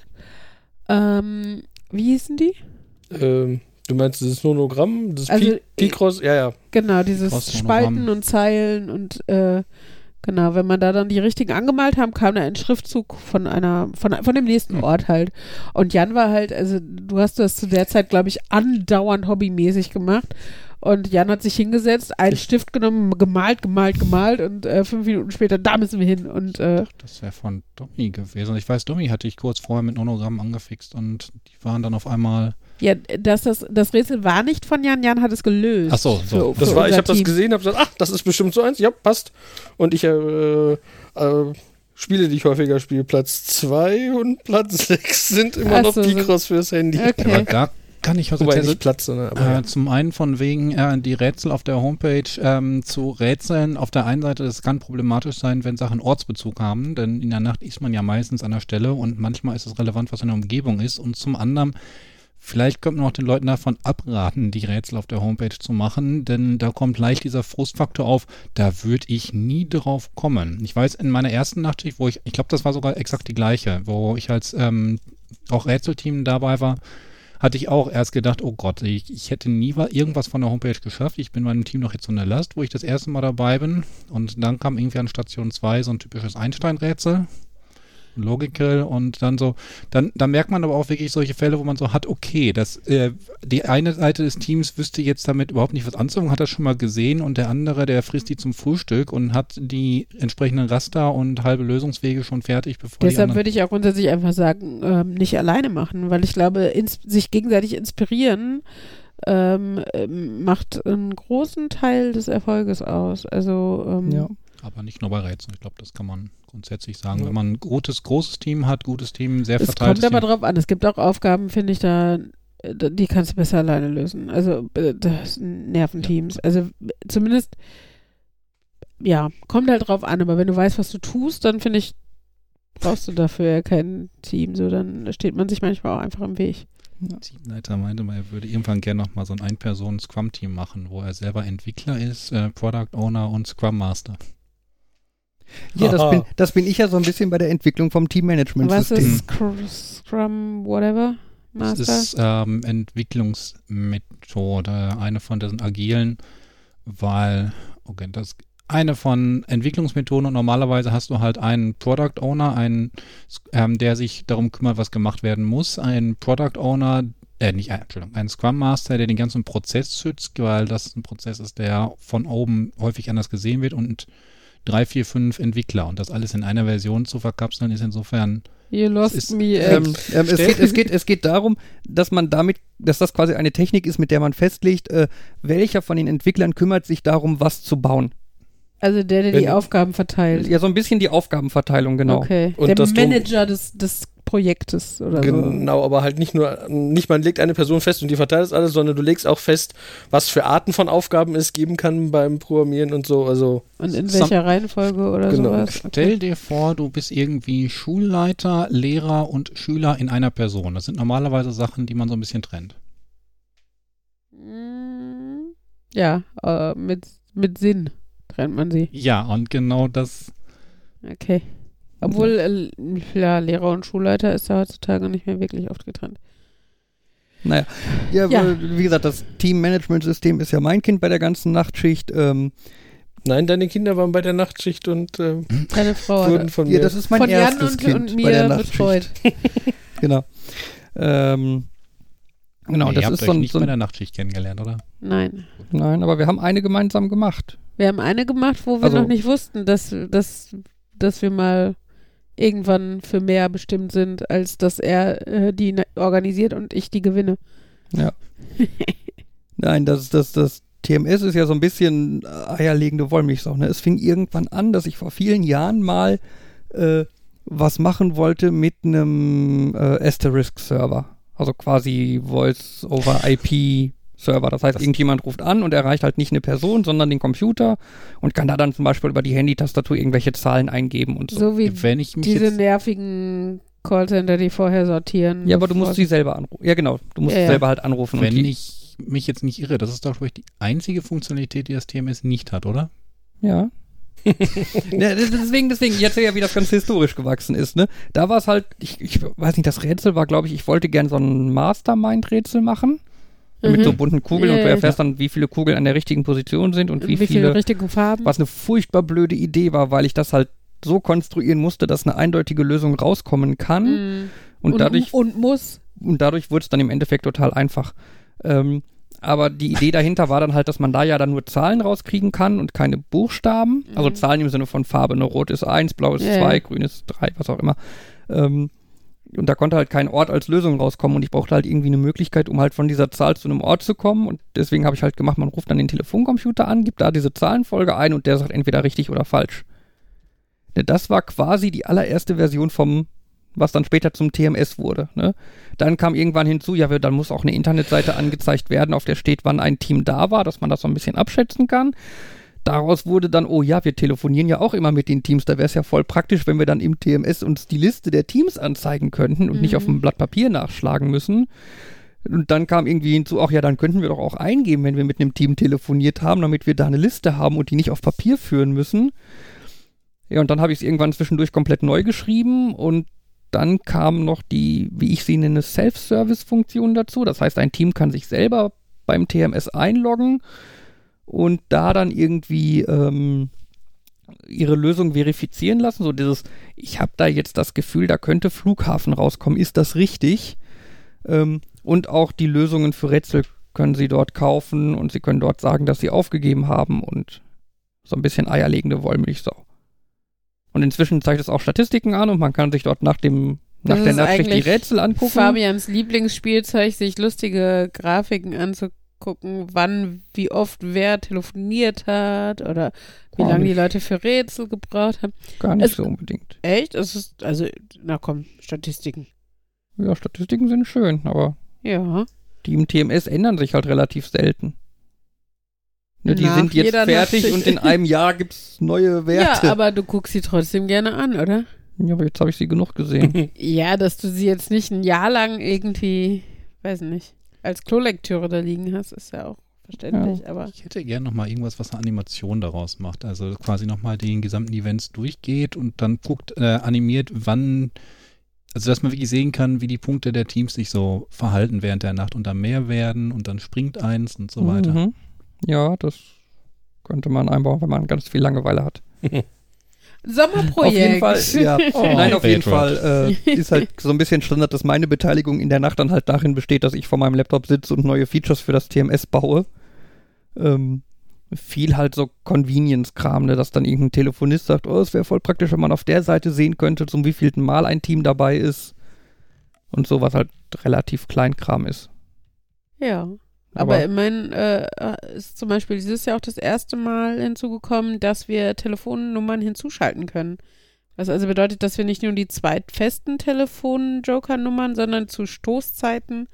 Ähm, wie hießen die? Ähm, du meinst dieses Nonogramm, das Also, Pi- Picross? Ja, ja. Genau, dieses. Spalten und Zeilen und äh, genau, wenn man da dann die richtigen angemalt haben, kam da ein Schriftzug von einer, von, von dem nächsten. Ort halt. Und Jan war halt, also du hast das zu der Zeit, glaube ich, andauernd hobbymäßig gemacht. Und Jan hat sich hingesetzt, einen Stift genommen, gemalt, gemalt, gemalt und äh, fünf Minuten später, da müssen wir hin. Und äh, Das wäre von Domi gewesen. Ich weiß, Domi hatte ich kurz vorher mit Nonogramm angefixt und die waren dann auf einmal. ja, das, das, das Rätsel war nicht von Jan, Jan hat es gelöst. Ach so, so. Für, Das für war, ich habe das gesehen, habe gesagt, ach, das ist bestimmt so eins. Ja, passt. Und ich äh, äh, Spiele, die ich häufiger spiele, Platz 2 und Platz 6 sind immer Ach noch so, so- Picross fürs Handy. Okay. Aber da kann ich erzählen. nicht Platz, sondern aber ja. Äh, zum einen von wegen äh, die Rätsel auf der Homepage ähm, zu rätseln. Auf der einen Seite, das kann problematisch sein, wenn Sachen Ortsbezug haben, denn in der Nacht ist man ja meistens an der Stelle und manchmal ist es relevant, was in der Umgebung ist. Und zum anderen, vielleicht könnte man auch den Leuten davon abraten, die Rätsel auf der Homepage zu machen, denn da kommt leicht dieser Frustfaktor auf, da würde ich nie drauf kommen. Ich weiß, in meiner ersten Nachtschicht, wo ich, ich glaube, das war sogar exakt die gleiche, wo ich als ähm, auch Rätselteam dabei war, hatte ich auch erst gedacht, oh Gott, ich, ich hätte nie wa- irgendwas von der Homepage geschafft. Ich bin meinem Team noch jetzt so eine Last, wo ich das erste Mal dabei bin. Und dann kam irgendwie an Station 2 so ein typisches Einstein-Rätsel. Logical und dann so, dann, dann merkt man aber auch wirklich solche Fälle, wo man so hat, okay, das, äh, die eine Seite des Teams wüsste jetzt damit überhaupt nicht was anzufangen, hat das schon mal gesehen und der andere, der frisst die zum Frühstück und hat die entsprechenden Raster und halbe Lösungswege schon fertig, bevor die Deshalb würde ich auch grundsätzlich einfach sagen, ähm, nicht alleine machen, weil ich glaube, ins sich gegenseitig inspirieren ähm, ähm, macht einen großen Teil des Erfolges aus. Also ähm, Ja. Aber nicht nur bei Rätseln. Ich glaube, das kann man grundsätzlich sagen. Ja. Wenn man ein gutes, großes Team hat, gutes Team, sehr es verteiltes kommt aber Team. drauf an. Es gibt auch Aufgaben, finde ich, da die kannst du besser alleine lösen. Also äh, das Nerventeams. Also zumindest ja, kommt halt drauf an, aber wenn du weißt, was du tust, dann finde ich, brauchst du dafür ja kein Team. So, dann steht man sich manchmal auch einfach im Weg. Teamleiter meinte mal, er würde irgendwann gerne noch mal so ein Ein-Personen-Scrum-Team machen, wo er selber Entwickler ist, äh, Product Owner und Scrum Master. Ja, das bin, das bin ich ja so ein bisschen bei der Entwicklung vom Was Teammanagement-System. ist Scr- Scrum, whatever? Das Master? ist ähm, Entwicklungsmethode, eine von diesen agilen, weil, okay, das eine von Entwicklungsmethoden und normalerweise hast du halt einen Product Owner, einen, ähm, der sich darum kümmert, was gemacht werden muss, einen Product Owner, äh, nicht, Entschuldigung, ein Scrum Master, der den ganzen Prozess schützt, weil das ein Prozess ist, der von oben häufig anders gesehen wird und drei, vier, fünf Entwickler und das alles in einer Version zu verkapseln, ist insofern You lost ist- me. Ähm, Äh, ähm, es, geht, es, geht, es geht darum, dass man damit, dass das quasi eine Technik ist, mit der man festlegt, äh, welcher von den Entwicklern kümmert sich darum, was zu bauen. also der, der die Wenn- Aufgaben verteilt. Ja, so ein bisschen die Aufgabenverteilung, genau. Okay. Und der Manager des, des Projektes oder so. Genau, aber halt nicht nur, nicht man legt eine Person fest und die verteilt das alles, sondern du legst auch fest, was für Arten von Aufgaben es geben kann beim Programmieren und so. Also Und in welcher Reihenfolge oder Genau. sowas? Stell dir vor, du bist irgendwie Schulleiter, Lehrer und Schüler in einer Person. Das sind normalerweise Sachen, die man so ein bisschen trennt. Mm, Ja, äh, mit, mit Sinn trennt man sie. Ja, und genau das. Okay. Obwohl, äh, ja, Lehrer und Schulleiter ist ja heutzutage nicht mehr wirklich oft getrennt. Naja, ja, Ja. wie gesagt, das Team-Management-System ist ja mein Kind bei der ganzen Nachtschicht. Ähm, nein, deine Kinder waren bei der Nachtschicht und äh, Deine Frau wurden hat von ja, mir. das ist mein von Jan erstes und, Kind und bei der mir Nachtschicht. Genau. Ähm, genau, Nee, das ihr habt ist euch so ein, nicht so bei ein der Nachtschicht kennengelernt, oder? Nein. Nein, aber wir haben eine gemeinsam gemacht. Wir haben eine gemacht, wo wir Also- noch nicht wussten, dass, dass, dass wir mal irgendwann für mehr bestimmt sind, als dass er äh, die na- organisiert und ich die gewinne. Ja. Nein, das, das, das TMS ist ja so ein bisschen äh, eierlegende Wollmilchsau. Ne? Es fing irgendwann an, dass ich vor vielen Jahren mal äh, was machen wollte mit einem äh, Asterisk-Server. Also quasi Voice-over-IP-Server. Das heißt, Das- irgendjemand ruft an und erreicht halt nicht eine Person, sondern den Computer und kann da dann zum Beispiel über die Handytastatur irgendwelche Zahlen eingeben und so. So wie Wenn ich mich diese nervigen Callcenter, die vorher sortieren. Ja, aber du musst sie selber anrufen. Ja, genau. Du musst Ja, ja. selber halt anrufen. und wenn ich mich jetzt nicht irre, das ist doch wirklich die einzige Funktionalität, die das TMS nicht hat, oder? Ja. ja, deswegen, deswegen, jetzt ja, wie das Ganze historisch gewachsen ist, ne? Da war es halt, ich, ich weiß nicht, das Rätsel war, glaube ich, ich wollte gern so ein Mastermind-Rätsel machen. Mit Mhm. so bunten Kugeln Ja, und du ja, erfährst dann, wie viele Kugeln an der richtigen Position sind und Und wie, wie, viele viele, richtige Farben? was eine furchtbar blöde Idee war, weil ich das halt so konstruieren musste, dass eine eindeutige Lösung rauskommen kann. Mm. Und, dadurch und muss. und dadurch wurde es dann im Endeffekt total einfach. Ähm, aber die Idee dahinter war dann halt, dass man da ja dann nur Zahlen rauskriegen kann und keine Buchstaben. Also Mhm. Zahlen im Sinne von Farbe. Ne? Rot ist 1, blau ist Ja, 2, ja. grün ist 3, was auch immer. Ähm, und da konnte halt kein Ort als Lösung rauskommen und ich brauchte halt irgendwie eine Möglichkeit, um halt von dieser Zahl zu einem Ort zu kommen. Und deswegen habe ich halt gemacht, man ruft dann den Telefoncomputer an, gibt da diese Zahlenfolge ein und der sagt entweder richtig oder falsch. Ne, Das war quasi die allererste Version vom, was dann später zum TMS wurde. Ne? Dann kam irgendwann hinzu, ja, dann muss auch eine Internetseite angezeigt werden, auf der steht, wann ein Team da war, dass man das so ein bisschen abschätzen kann. Daraus wurde dann, oh ja, wir telefonieren ja auch immer mit den Teams, da wäre es ja voll praktisch, wenn wir dann im TMS uns die Liste der Teams anzeigen könnten und nicht Mhm. auf einem Blatt Papier nachschlagen müssen. Und dann kam irgendwie hinzu, ach ja, dann könnten wir doch auch eingeben, wenn wir mit einem Team telefoniert haben, damit wir da eine Liste haben und die nicht auf Papier führen müssen. Ja, und dann habe ich es irgendwann zwischendurch komplett neu geschrieben und dann kam noch die, wie ich sie nenne, Self-Service-Funktion dazu. Das heißt, ein Team kann sich selber beim TMS einloggen und da dann irgendwie ähm, ihre Lösung verifizieren lassen. So dieses, ich habe da jetzt das Gefühl, da könnte Flughafen rauskommen. Ist das richtig? Ähm, und auch die Lösungen für Rätsel können sie dort kaufen und sie können dort sagen, dass sie aufgegeben haben und so ein bisschen eierlegende Wollmilchsau. Und inzwischen zeigt es auch Statistiken an und man kann sich dort nach dem nach Das der ist Nachtschicht die Rätsel angucken. Fabians Lieblingsspielzeug, sich lustige Grafiken anzugucken, wann, wie oft wer telefoniert hat oder wie lange die. Leute für Rätsel gebraucht haben. Gar nicht es- so unbedingt. Echt? Es ist, also, na komm, Statistiken. Ja, Statistiken sind schön, aber Ja. die im TMS ändern sich halt relativ selten. Ne, die Nach sind jetzt fertig und in einem Jahr gibt's neue Werte. Ja, aber du guckst sie trotzdem gerne an, oder? Ja, aber jetzt habe ich sie genug gesehen. Ja, dass du sie jetzt nicht ein Jahr lang irgendwie, weiß nicht, als Klolektüre da liegen hast, ist ja auch verständlich, aber Ich hätte gerne nochmal irgendwas, was eine Animation daraus macht. Also quasi nochmal den gesamten Events durchgeht und dann guckt, äh, animiert, wann, also dass man wirklich sehen kann, wie die Punkte der Teams sich so verhalten während der Nacht und dann mehr werden und dann springt eins und so weiter. Mhm. Ja, das könnte man einbauen, wenn man ganz viel Langeweile hat. Sommerprojekt. Auf jeden Fall, ja. Oh, Nein, auf jeden Fall äh, ist halt so ein bisschen Standard, dass meine Beteiligung in der Nacht dann halt darin besteht, dass ich vor meinem Laptop sitze und neue Features für das TMS baue. Ähm, viel halt so Convenience-Kram, ne, dass dann irgendein Telefonist sagt, oh, es wäre voll praktisch, wenn man auf der Seite sehen könnte, zum wievielten Mal ein Team dabei ist. Und so, was halt relativ Kleinkram ist. Ja. Aber, Aber- immerhin äh, ist zum Beispiel dieses Jahr auch das erste Mal hinzugekommen, dass wir Telefonnummern hinzuschalten können. Was also bedeutet, dass wir nicht nur die zweitfesten Telefon-Joker-Nummern, sondern zu Stoßzeiten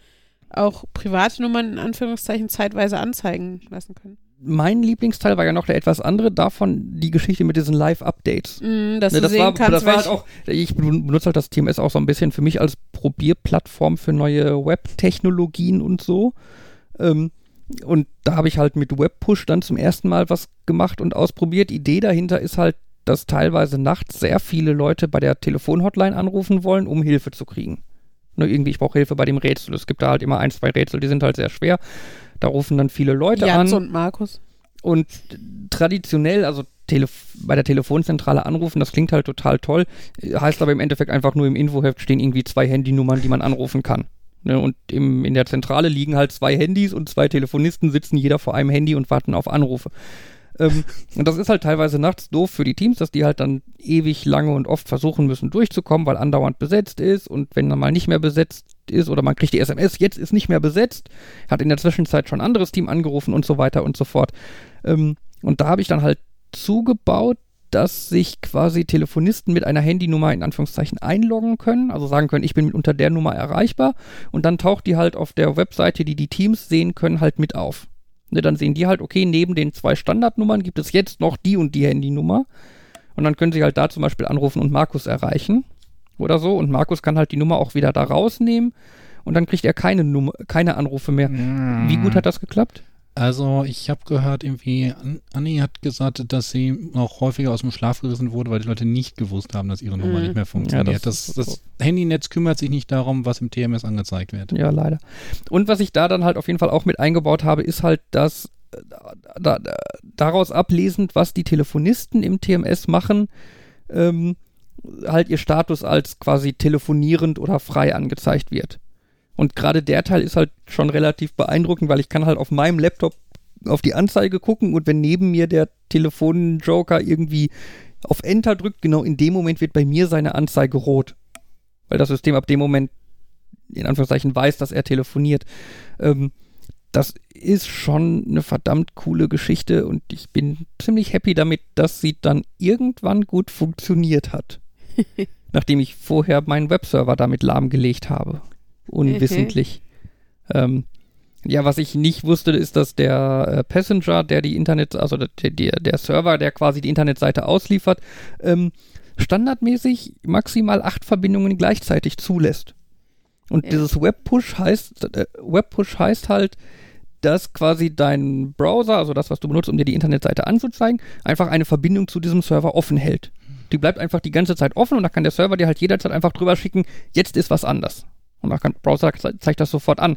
auch private Nummern in Anführungszeichen zeitweise anzeigen lassen können. Mein Lieblingsteil war ja noch der etwas andere, davon die Geschichte mit diesen Live-Updates. Mm, dass Ne, du das sehen war, kannst, das war halt auch, ich benutze halt das TMS auch so ein bisschen für mich als Probierplattform für neue Web-Technologien und so. Ähm, und da habe ich halt mit Webpush dann zum ersten Mal was gemacht und ausprobiert. Idee dahinter ist halt, dass teilweise nachts sehr viele Leute bei der Telefonhotline anrufen wollen, um Hilfe zu kriegen. Nur irgendwie, ich brauche Hilfe bei dem Rätsel. Es gibt da halt immer ein, zwei Rätsel, die sind halt sehr schwer. Da rufen dann viele Leute Jans an. und Markus. Und traditionell, also Telef bei der Telefonzentrale anrufen, das klingt halt total toll, heißt aber im Endeffekt einfach nur im Infoheft stehen irgendwie zwei Handynummern, die man anrufen kann. Ne, und im, in der Zentrale liegen halt zwei Handys und zwei Telefonisten sitzen jeder vor einem Handy und warten auf Anrufe. Ähm, und das ist halt teilweise nachts doof für die Teams, dass die halt dann ewig lange und oft versuchen müssen durchzukommen, weil andauernd besetzt ist und wenn dann mal nicht mehr besetzt ist oder man kriegt die SMS, jetzt ist nicht mehr besetzt, hat in der Zwischenzeit schon ein anderes Team angerufen und so weiter und so fort. Ähm, und da habe ich dann halt zugebaut, dass sich quasi Telefonisten mit einer Handynummer in Anführungszeichen einloggen können, also sagen können, ich bin unter der Nummer erreichbar und dann taucht die halt auf der Webseite, die die Teams sehen können, halt mit auf. Ne, dann sehen die halt, okay, neben den zwei Standardnummern gibt es jetzt noch die und die Handynummer und dann können sie halt da zum Beispiel anrufen und Markus erreichen oder so und Markus kann halt die Nummer auch wieder da rausnehmen und dann kriegt er keine Nummer, keine Anrufe mehr. Wie gut hat das geklappt? Also ich habe gehört, irgendwie, An- Anni hat gesagt, dass sie noch häufiger aus dem Schlaf gerissen wurde, weil die Leute nicht gewusst haben, dass ihre Nummer Mhm. nicht mehr funktioniert. Ja, das das, das, Handynetz kümmert sich nicht darum, was im TMS angezeigt wird. Ja, leider. Und was ich da dann halt auf jeden Fall auch mit eingebaut habe, ist halt, dass äh, da, da, daraus ablesend, was die Telefonisten im TMS machen, ähm, halt ihr Status als quasi telefonierend oder frei angezeigt wird. Und gerade der Teil ist halt schon relativ beeindruckend, weil ich kann halt auf meinem Laptop auf die Anzeige gucken und wenn neben mir der Telefonjoker irgendwie auf Enter drückt, genau in dem Moment wird bei mir seine Anzeige rot. Weil das System ab dem Moment in Anführungszeichen weiß, dass er telefoniert. Ähm, das ist schon eine verdammt coole Geschichte und ich bin ziemlich happy damit, dass sie dann irgendwann gut funktioniert hat. Nachdem ich vorher meinen Webserver damit lahmgelegt habe. Unwissentlich. Ähm, ja, was ich nicht wusste, ist, dass der äh, Passenger, der die Internet, also der, der, der Server, der quasi die Internetseite ausliefert, ähm, standardmäßig maximal acht Verbindungen gleichzeitig zulässt. Und Ja. dieses Webpush heißt, äh, Webpush heißt halt, dass quasi dein Browser, also das, was du benutzt, um dir die Internetseite anzuzeigen, einfach eine Verbindung zu diesem Server offen hält. Die bleibt einfach die ganze Zeit offen und da kann der Server dir halt jederzeit einfach drüber schicken, jetzt ist was anders. Und kann Browser ze- zeigt das sofort an.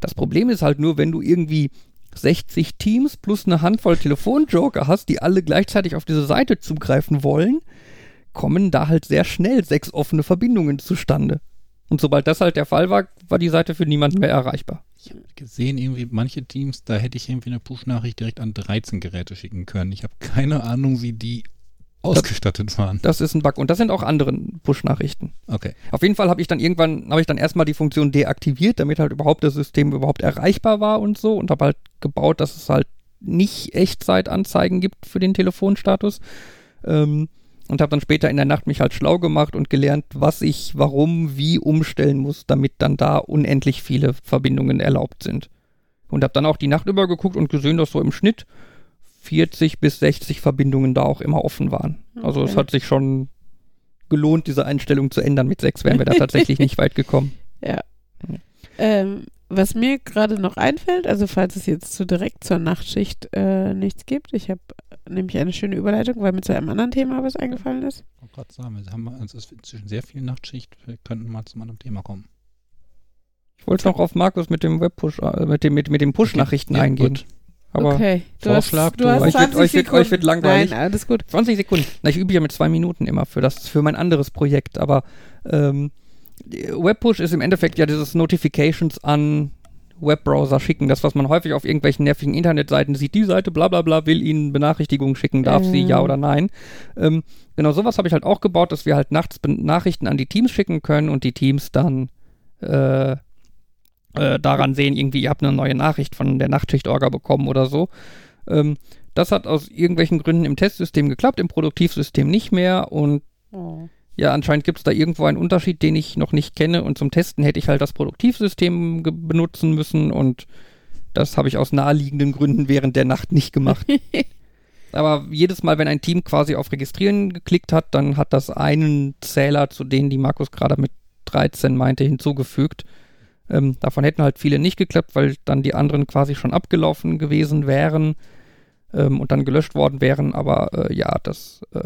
Das Problem ist halt nur, wenn du irgendwie 60 Teams plus eine Handvoll Telefonjoker hast, die alle gleichzeitig auf diese Seite zugreifen wollen, kommen da halt sehr schnell sechs offene Verbindungen zustande. Und sobald das halt der Fall war, war die Seite für niemanden mehr erreichbar. Ich habe gesehen, irgendwie manche Teams, da hätte ich irgendwie eine Push-Nachricht direkt an 13 Geräte schicken können. Ich habe keine Ahnung, wie die ausgestattet waren. Das ist ein Bug. Und das sind auch andere Push-Nachrichten. Okay. Auf jeden Fall habe ich dann irgendwann, habe ich dann erstmal die Funktion deaktiviert, damit halt überhaupt das System überhaupt erreichbar war und so und habe halt gebaut, dass es halt nicht Echtzeitanzeigen gibt für den Telefonstatus. Ähm, und habe dann später in der Nacht mich halt schlau gemacht und gelernt, was ich warum wie umstellen muss, damit dann da unendlich viele Verbindungen erlaubt sind. Und habe dann auch die Nacht über geguckt und gesehen, dass so im Schnitt 40 bis 60 Verbindungen da auch immer offen waren. Also es Okay. hat sich schon gelohnt, diese Einstellung zu ändern. Mit 6 wären wir da tatsächlich nicht weit gekommen. Ja. Ähm, was mir gerade noch einfällt, also falls es jetzt zu direkt zur Nachtschicht äh, nichts gibt, ich habe nämlich eine schöne Überleitung, weil mir zu einem anderen Thema was eingefallen ist. Ich wollte gerade sagen, wir haben, es ist inzwischen sehr viel Nachtschicht. Wir könnten mal zu einem Thema kommen. Ich wollte noch auf Markus mit dem Webpush, äh, mit dem, mit, mit dem Push-Nachrichten Ja, eingehen. gut. Aber okay. Du Vorschlag, hast, du hast euch, wird, 20 euch, wird, euch wird langweilig. Nein, alles gut. 20 Sekunden. Na, ich übe ja mit zwei Minuten immer für das, für mein anderes Projekt, aber ähm, Webpush ist im Endeffekt ja dieses Notifications an Webbrowser schicken, das, was man häufig auf irgendwelchen nervigen Internetseiten sieht, die Seite bla bla bla will Ihnen Benachrichtigungen schicken, darf sie, Ähm. ja oder nein. Ähm, genau sowas habe ich halt auch gebaut, dass wir halt nachts Nachrichten an die Teams schicken können und die Teams dann äh, äh, daran sehen, irgendwie, ihr habt eine neue Nachricht von der Nachtschicht-Orga bekommen oder so. Ähm, das hat aus irgendwelchen Gründen im Testsystem geklappt, im Produktivsystem nicht mehr und Oh. ja, anscheinend gibt es da irgendwo einen Unterschied, den ich noch nicht kenne und zum Testen hätte ich halt das Produktivsystem benutzen müssen und das habe ich aus naheliegenden Gründen während der Nacht nicht gemacht. Aber jedes Mal, wenn ein Team quasi auf Registrieren geklickt hat, dann hat das einen Zähler zu denen, die Markus gerade mit 13 meinte, hinzugefügt. Ähm, davon hätten halt viele nicht geklappt, weil dann die anderen quasi schon abgelaufen gewesen wären ähm, und dann gelöscht worden wären. Aber äh, ja, das äh,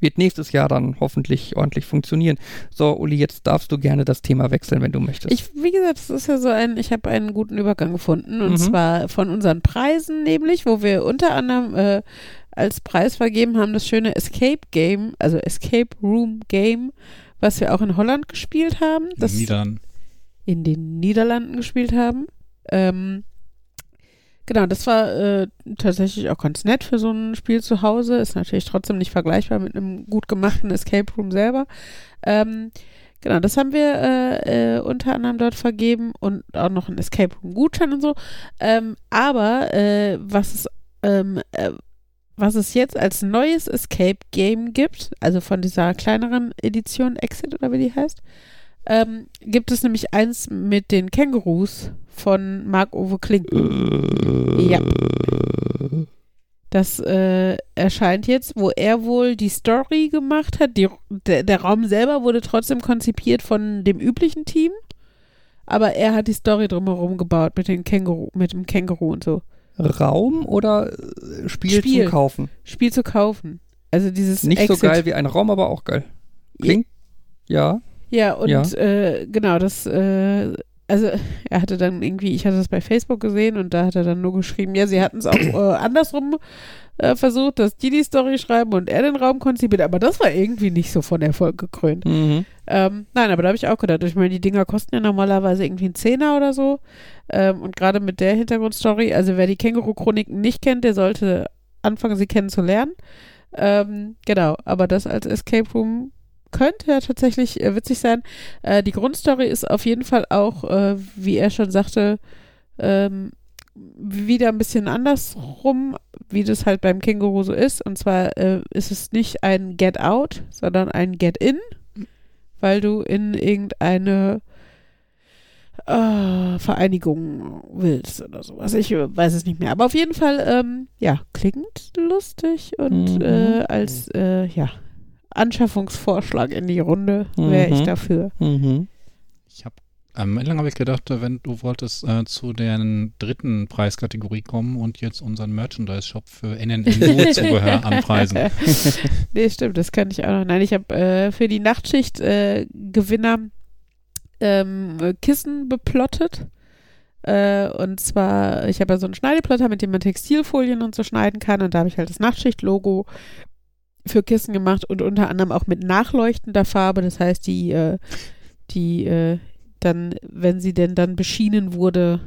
wird nächstes Jahr dann hoffentlich ordentlich funktionieren. So, Uli, jetzt darfst du gerne das Thema wechseln, wenn du möchtest. Ich, wie gesagt, es ist ja so ein, ich habe einen guten Übergang gefunden und Mhm. zwar von unseren Preisen nämlich, wo wir unter anderem äh, als Preis vergeben haben das schöne Escape Game, also Escape Room Game, was wir auch in Holland gespielt haben, das Niedern. In den Niederlanden gespielt haben. Ähm, genau, das war äh, tatsächlich auch ganz nett für so ein Spiel zu Hause. Ist natürlich trotzdem nicht vergleichbar mit einem gut gemachten Escape Room selber. Ähm, genau, das haben wir äh, äh, unter anderem dort vergeben und auch noch ein Escape Room Gutschein und so. Ähm, aber äh, was es ähm, äh, was es jetzt als neues Escape Game gibt, also von dieser kleineren Edition Exit oder wie die heißt, ähm, gibt es nämlich eins mit den Kängurus von Marc-Uwe Kling. Ja. Das äh, erscheint jetzt, wo er wohl die Story gemacht hat. Die, der, der Raum selber wurde trotzdem konzipiert von dem üblichen Team, aber er hat die Story drumherum gebaut mit, den Känguru, mit dem Känguru und so. Raum oder äh, Spiel, Spiel. zum Kaufen? Spiel zu kaufen. Also dieses Nicht Exit. so geil wie ein Raum, aber auch geil. Klingt? Ja. Ja, und Ja. Äh, genau, das, äh, also er hatte dann irgendwie, ich hatte das bei Facebook gesehen und da hat er dann nur geschrieben, ja, sie hatten es auch äh, andersrum äh, versucht, dass die die Story schreiben und er den Raum konzipiert, aber das war irgendwie nicht so von Erfolg gekrönt. Mhm. Ähm, nein, aber da habe ich auch gedacht, ich meine, die Dinger kosten ja normalerweise irgendwie einen Zehner oder so. Ähm, und gerade mit der Hintergrundstory, also wer die Känguru-Chroniken nicht kennt, der sollte anfangen, sie kennenzulernen. Ähm, genau, aber das als Escape Room könnte ja tatsächlich äh, witzig sein. Äh, die Grundstory ist auf jeden Fall auch, äh, wie er schon sagte, ähm, wieder ein bisschen andersrum, wie das halt beim Känguru so ist. Und zwar äh, ist es nicht ein Get Out, sondern ein Get In, weil du in irgendeine äh, Vereinigung willst oder sowas. Ich äh, weiß es nicht mehr. Aber auf jeden Fall, ähm, ja, klingt lustig und Mhm. als, ja, Anschaffungsvorschlag in die Runde wäre ich Mhm. dafür. Mhm. Ich habe am Ende habe ich gedacht, wenn du wolltest äh, zu der dritten Preiskategorie kommen und jetzt unseren Merchandise-Shop für NNNO-Zubehör anpreisen. nee, stimmt, das kann ich auch noch. Nein, ich habe äh, für die Nachtschicht äh, Gewinner ähm, äh, Kissen beplottet. Äh, und zwar, ich habe ja so einen Schneideplotter, mit dem man Textilfolien und so schneiden kann. Und da habe ich halt das Nachtschicht-Logo für Kissen gemacht und unter anderem auch mit nachleuchtender Farbe. Das heißt, die, äh, die äh, dann, wenn sie denn dann beschienen wurde,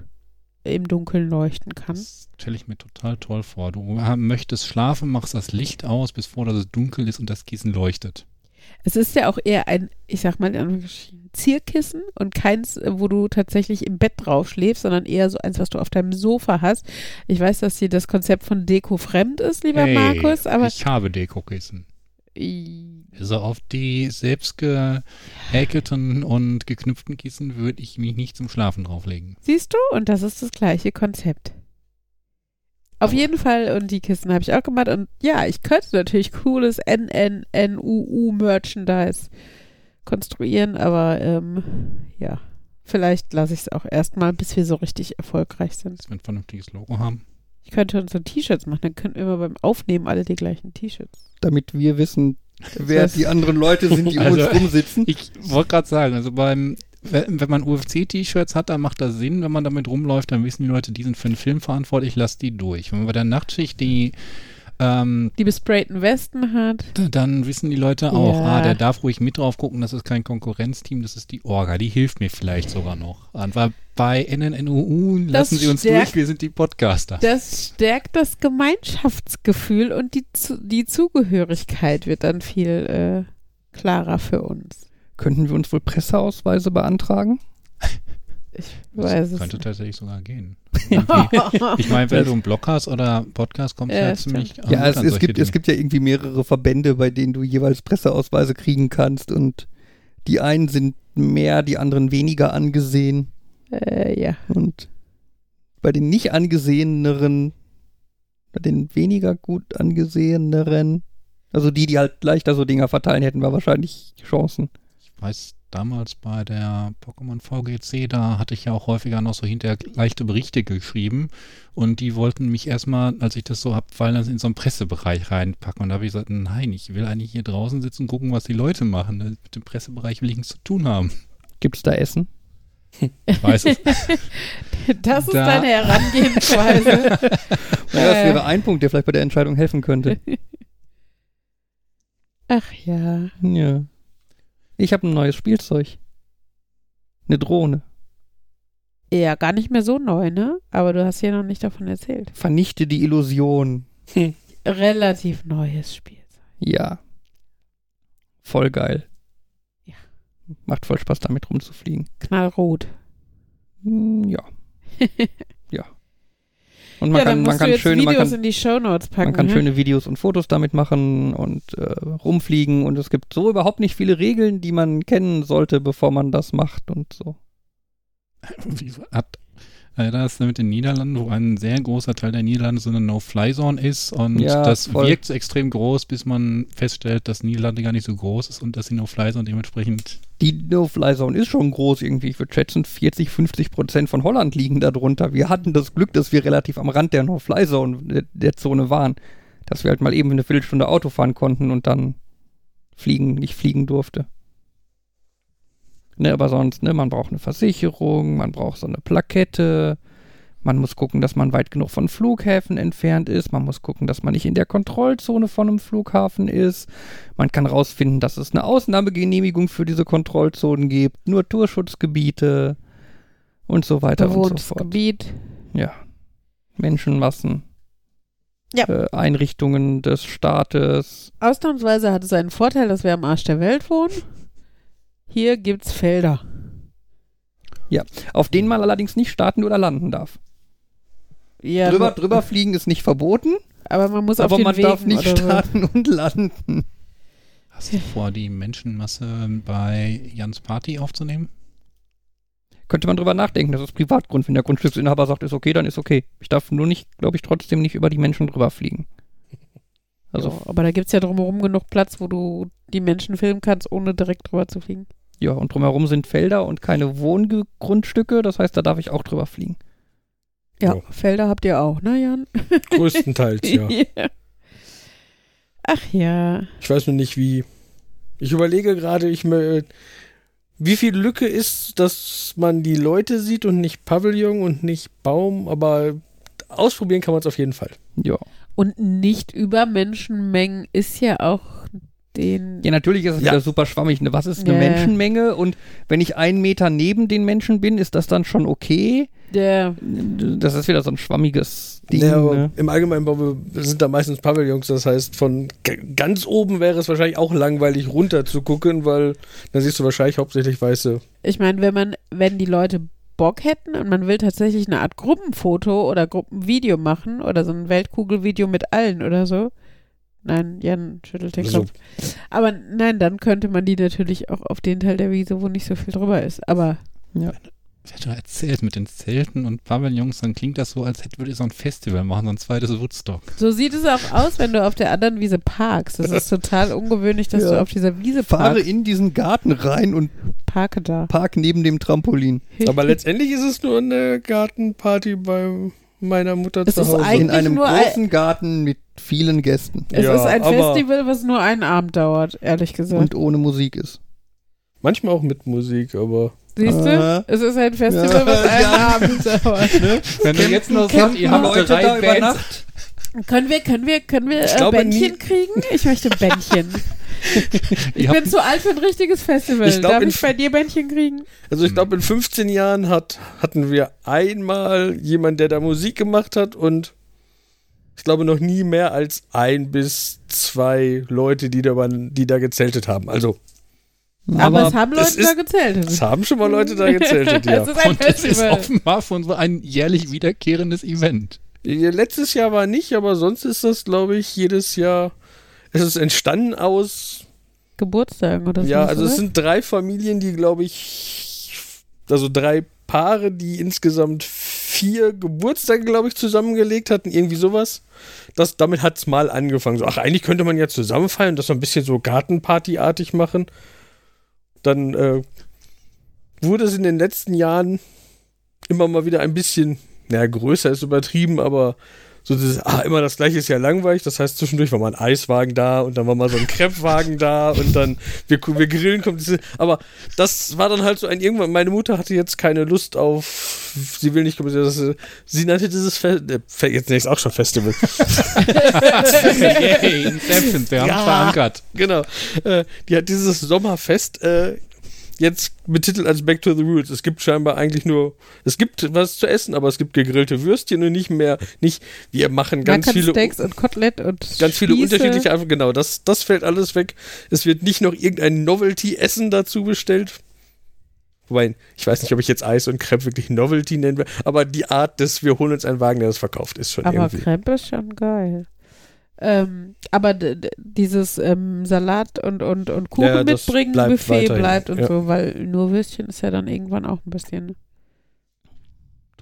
im Dunkeln leuchten kann. Das stelle ich mir total toll vor. Du äh, möchtest schlafen, machst das Licht aus, bis vor, dass es dunkel ist und das Kissen leuchtet. Es ist ja auch eher ein, ich sag mal, in Anführungsstrichen, Zierkissen und keins, wo du tatsächlich im Bett drauf schläfst, sondern eher so eins, was du auf deinem Sofa hast. Ich weiß, dass hier das Konzept von Deko fremd ist, lieber Hey, Markus, aber ich habe Dekokissen. Also auf die selbst gehäkelten und geknüpften Kissen würde ich mich nicht zum Schlafen drauflegen. siehst du? Und das ist das gleiche Konzept. Auf jeden Fall, und die Kissen habe ich auch gemacht. Und ja, ich könnte natürlich cooles NNNUU-Merchandise konstruieren, aber ähm, ja, vielleicht lasse ich es auch erstmal, bis wir so richtig erfolgreich sind. Dass wir ein vernünftiges Logo haben. Ich könnte uns so T-Shirts machen, dann könnten wir immer beim Aufnehmen alle die gleichen T-Shirts. Damit wir wissen, wer Das- die anderen Leute sind, die um Also- uns rumsitzen. Ich wollte gerade sagen, also beim wenn man UFC-T-Shirts hat, dann macht das Sinn. Wenn man damit rumläuft, dann wissen die Leute, die sind für einen Film verantwortlich, lass die durch. Wenn man bei der Nachtschicht die ähm, Die besprayten Westen hat. dann wissen die Leute auch, Ja. ah, der darf ruhig mit drauf gucken, das ist kein Konkurrenzteam, das ist die Orga, die hilft mir vielleicht sogar noch. Und weil bei NNNUU lassen sie uns stärkt- durch, wir sind die Podcaster. Das stärkt das Gemeinschaftsgefühl und die, die Zugehörigkeit wird dann viel äh, klarer für uns. Könnten wir uns wohl Presseausweise beantragen? Ich weiß das es könnte nicht. tatsächlich sogar gehen. Ich meine, wenn du einen Blog hast oder Podcast, kommst du Ja, ja, ziemlich Ja, es, es, gibt, es gibt ja irgendwie mehrere Verbände, bei denen du jeweils Presseausweise kriegen kannst und die einen sind mehr, die anderen weniger angesehen Äh, ja. und bei den nicht angeseheneren, bei den weniger gut angeseheneren, also die, die halt leichter so Dinger verteilen hätten, wir wahrscheinlich Chancen. Ich weiß, damals bei der Pokémon VGC, da hatte ich ja auch häufiger noch so hinterher leichte Berichte geschrieben und die wollten mich erstmal, als ich das so hab, fallen lassen, in so einen Pressebereich reinpacken und da habe ich gesagt, nein, ich will eigentlich hier draußen sitzen und gucken, was die Leute machen. Mit dem Pressebereich will ich nichts zu tun haben. Gibt's da Essen? Ich weiß es. Das ist Da- deine Herangehensweise. Ja, das Äh. wäre ein Punkt, der vielleicht bei der Entscheidung helfen könnte. Ach ja. Ja. Ich habe ein neues Spielzeug. Eine Drohne. Ja, gar nicht mehr so neu, ne? Aber du hast hier noch nicht davon erzählt. Vernichte die Illusion. Relativ neues Spiel. Ja. Voll geil. Ja. Macht voll Spaß, damit rumzufliegen. Knallrot. Hm, Ja. ja. Und man ja, dann kann, musst man du kann jetzt schöne, man Videos kann, in die Shownotes packen. man kann ne? schöne Videos und Fotos damit machen und äh, rumfliegen und es gibt so überhaupt nicht viele Regeln, die man kennen sollte, bevor man das macht und so. Wie hat äh, das mit den Niederlanden, wo ein sehr großer Teil der Niederlande so eine No-Fly-Zone ist und Ja, das voll. wirkt extrem groß, bis man feststellt, dass Niederlande gar nicht so groß ist und dass die No-Fly-Zone dementsprechend Die No-Fly-Zone ist schon groß irgendwie. Ich würde schätzen, 40, 50 Prozent von Holland liegen da drunter. Wir hatten das Glück, dass wir relativ am Rand der No-Fly-Zone, der, der Zone waren. Dass wir halt mal eben eine Viertelstunde Auto fahren konnten und dann fliegen, nicht fliegen durfte. Ne, aber sonst, ne, man braucht eine Versicherung, man braucht so eine Plakette, man muss gucken, dass man weit genug von Flughäfen entfernt ist, man muss gucken, dass man nicht in der Kontrollzone von einem Flughafen ist, man kann rausfinden, dass es eine Ausnahmegenehmigung für diese Kontrollzonen gibt, nur Tourschutzgebiete und so weiter und so fort. Gebiet. Ja. Menschenmassen. Ja. Äh, Einrichtungen des Staates. Ausnahmsweise hat es einen Vorteil, dass wir am Arsch der Welt wohnen. Hier gibt's Felder. Auf denen man allerdings nicht starten oder landen darf. Ja, drüber, drüber fliegen ist nicht verboten, aber man muss auf aber den man Wegen darf nicht starten und landen. Hast du vor, die Menschenmasse bei Jans Party aufzunehmen? Könnte man drüber nachdenken, das ist Privatgrund. Wenn der Grundstücksinhaber sagt, ist okay, dann ist okay. Ich darf nur nicht, glaube ich, trotzdem nicht über die Menschen drüber fliegen. Also, ja, aber da gibt's ja drumherum genug Platz, wo du die Menschen filmen kannst, ohne direkt drüber zu fliegen. Ja, und drumherum sind Felder und keine Wohngrundstücke, das heißt, da darf ich auch drüber fliegen. Ja, Ja. Felder habt ihr auch, ne, Jan? Größtenteils, ja. Ach ja. Ich weiß nur nicht, wie. Ich überlege gerade, ich mö- wie viel Lücke ist, dass man die Leute sieht und nicht Pavillon und nicht Baum, aber ausprobieren kann man es auf jeden Fall. Ja. Und nicht über Menschenmengen ist ja auch den. Ja, natürlich ist es Ja. wieder super schwammig. Ne? Was ist eine Ja. Menschenmenge? Und wenn ich einen Meter neben den Menschen bin, ist das dann schon okay? Der, Das ist wieder so ein schwammiges Ding. Ja, aber ne? Im Allgemeinen Bau sind da meistens Pavillons, das heißt, von ganz oben wäre es wahrscheinlich auch langweilig runter zu gucken, weil dann siehst du wahrscheinlich hauptsächlich weiße. ich meine, wenn man, wenn die Leute Bock hätten und man will tatsächlich eine Art Gruppenfoto oder Gruppenvideo machen oder so ein Weltkugelvideo mit allen oder so. Nein, Jan schüttelt den So. Kopf. Aber nein, dann könnte man die natürlich auch auf den Teil der Wiese, wo nicht so viel drüber ist. Aber Wer du erzählt mit den Zelten und Pavillons, dann klingt das so, als hätte würde ich so ein Festival machen, so ein zweites Woodstock. so sieht es auch aus, wenn du auf der anderen Wiese parkst. Das ist total ungewöhnlich, dass Ja. du auf dieser Wiese Fahre parkst. in diesen Garten rein und Parke da. park neben dem Trampolin. Aber letztendlich ist es nur eine Gartenparty bei meiner Mutter Es zu Hause. In einem nur ein- großen Garten mit vielen Gästen. Es Ja, ist ein Festival, was nur einen Abend dauert, ehrlich gesagt. Und ohne Musik ist. Manchmal auch mit Musik, aber Siehst du? Es ist ein Festival, was einen Ja. Abend dauert. Wenn du jetzt noch sagst, ihr habt Leute da drei über Bands. Nacht. Können wir, können wir, können wir Ich äh, glaube Bändchen nie- kriegen? Ich möchte Bändchen. Ich bin zu alt für ein richtiges Festival. Ich glaub, Darf in- ich bei dir Bändchen kriegen? Also ich glaube, in 15 Jahren hat, hatten wir einmal jemand, der da Musik gemacht hat und ich glaube noch nie mehr als ein bis zwei Leute, die da, waren- die da gezeltet haben. Also Aber, Aber es haben es Leute da ist- gezeltet. es haben schon mal Leute da gezeltet, ja. es ist ein und es ist Festival. offenbar von so ein jährlich wiederkehrendes Event. Letztes Jahr war nicht, aber sonst ist das, glaube ich, jedes Jahr. Es ist entstanden aus Geburtstagen oder so. Ja, also es sind drei Familien, die glaube ich, also drei Paare, die insgesamt vier Geburtstage, glaube ich, zusammengelegt hatten, irgendwie sowas. Das, damit hat es mal angefangen. So, ach, eigentlich könnte man ja zusammen feiern und das so ein bisschen so Gartenparty-artig machen. Dann äh, wurde es in den letzten Jahren immer mal wieder ein bisschen, naja, größer ist übertrieben, aber so dieses, ah, immer das gleiche ist ja langweilig. Das heißt, zwischendurch war mal ein Eiswagen da und dann war mal so ein Crepe-Wagen da und dann wir, wir grillen kommt diese. Aber das war dann halt so ein irgendwann. Meine Mutter hatte jetzt keine Lust auf, sie will nicht kommen. Sie nannte dieses Fe äh, jetzt nächstes auch schon Festival. Yay, Inception, wir haben Ja. verankert. genau. Äh, die hat dieses Sommerfest äh, jetzt betitelt als Back to the Roots. Es gibt scheinbar eigentlich nur, es gibt was zu essen, aber es gibt gegrillte Würstchen und nicht mehr, nicht, wir machen ganz kann viele Steaks und Kotelett und ganz viele Spieße. unterschiedliche einfach genau das das fällt alles weg es wird nicht noch irgendein Novelty Essen dazu bestellt wobei ich weiß nicht ob ich jetzt Eis und Crepe wirklich Novelty nennen will aber die Art des wir holen uns einen Wagen der das verkauft ist schon Aber irgendwie Crepe ist schon geil. Ähm, aber dieses ähm, Salat und, und, und Kuchen Ja, mitbringen, bleibt Buffet weiterhin, bleibt und ja. so, weil nur Würstchen ist ja dann irgendwann auch ein bisschen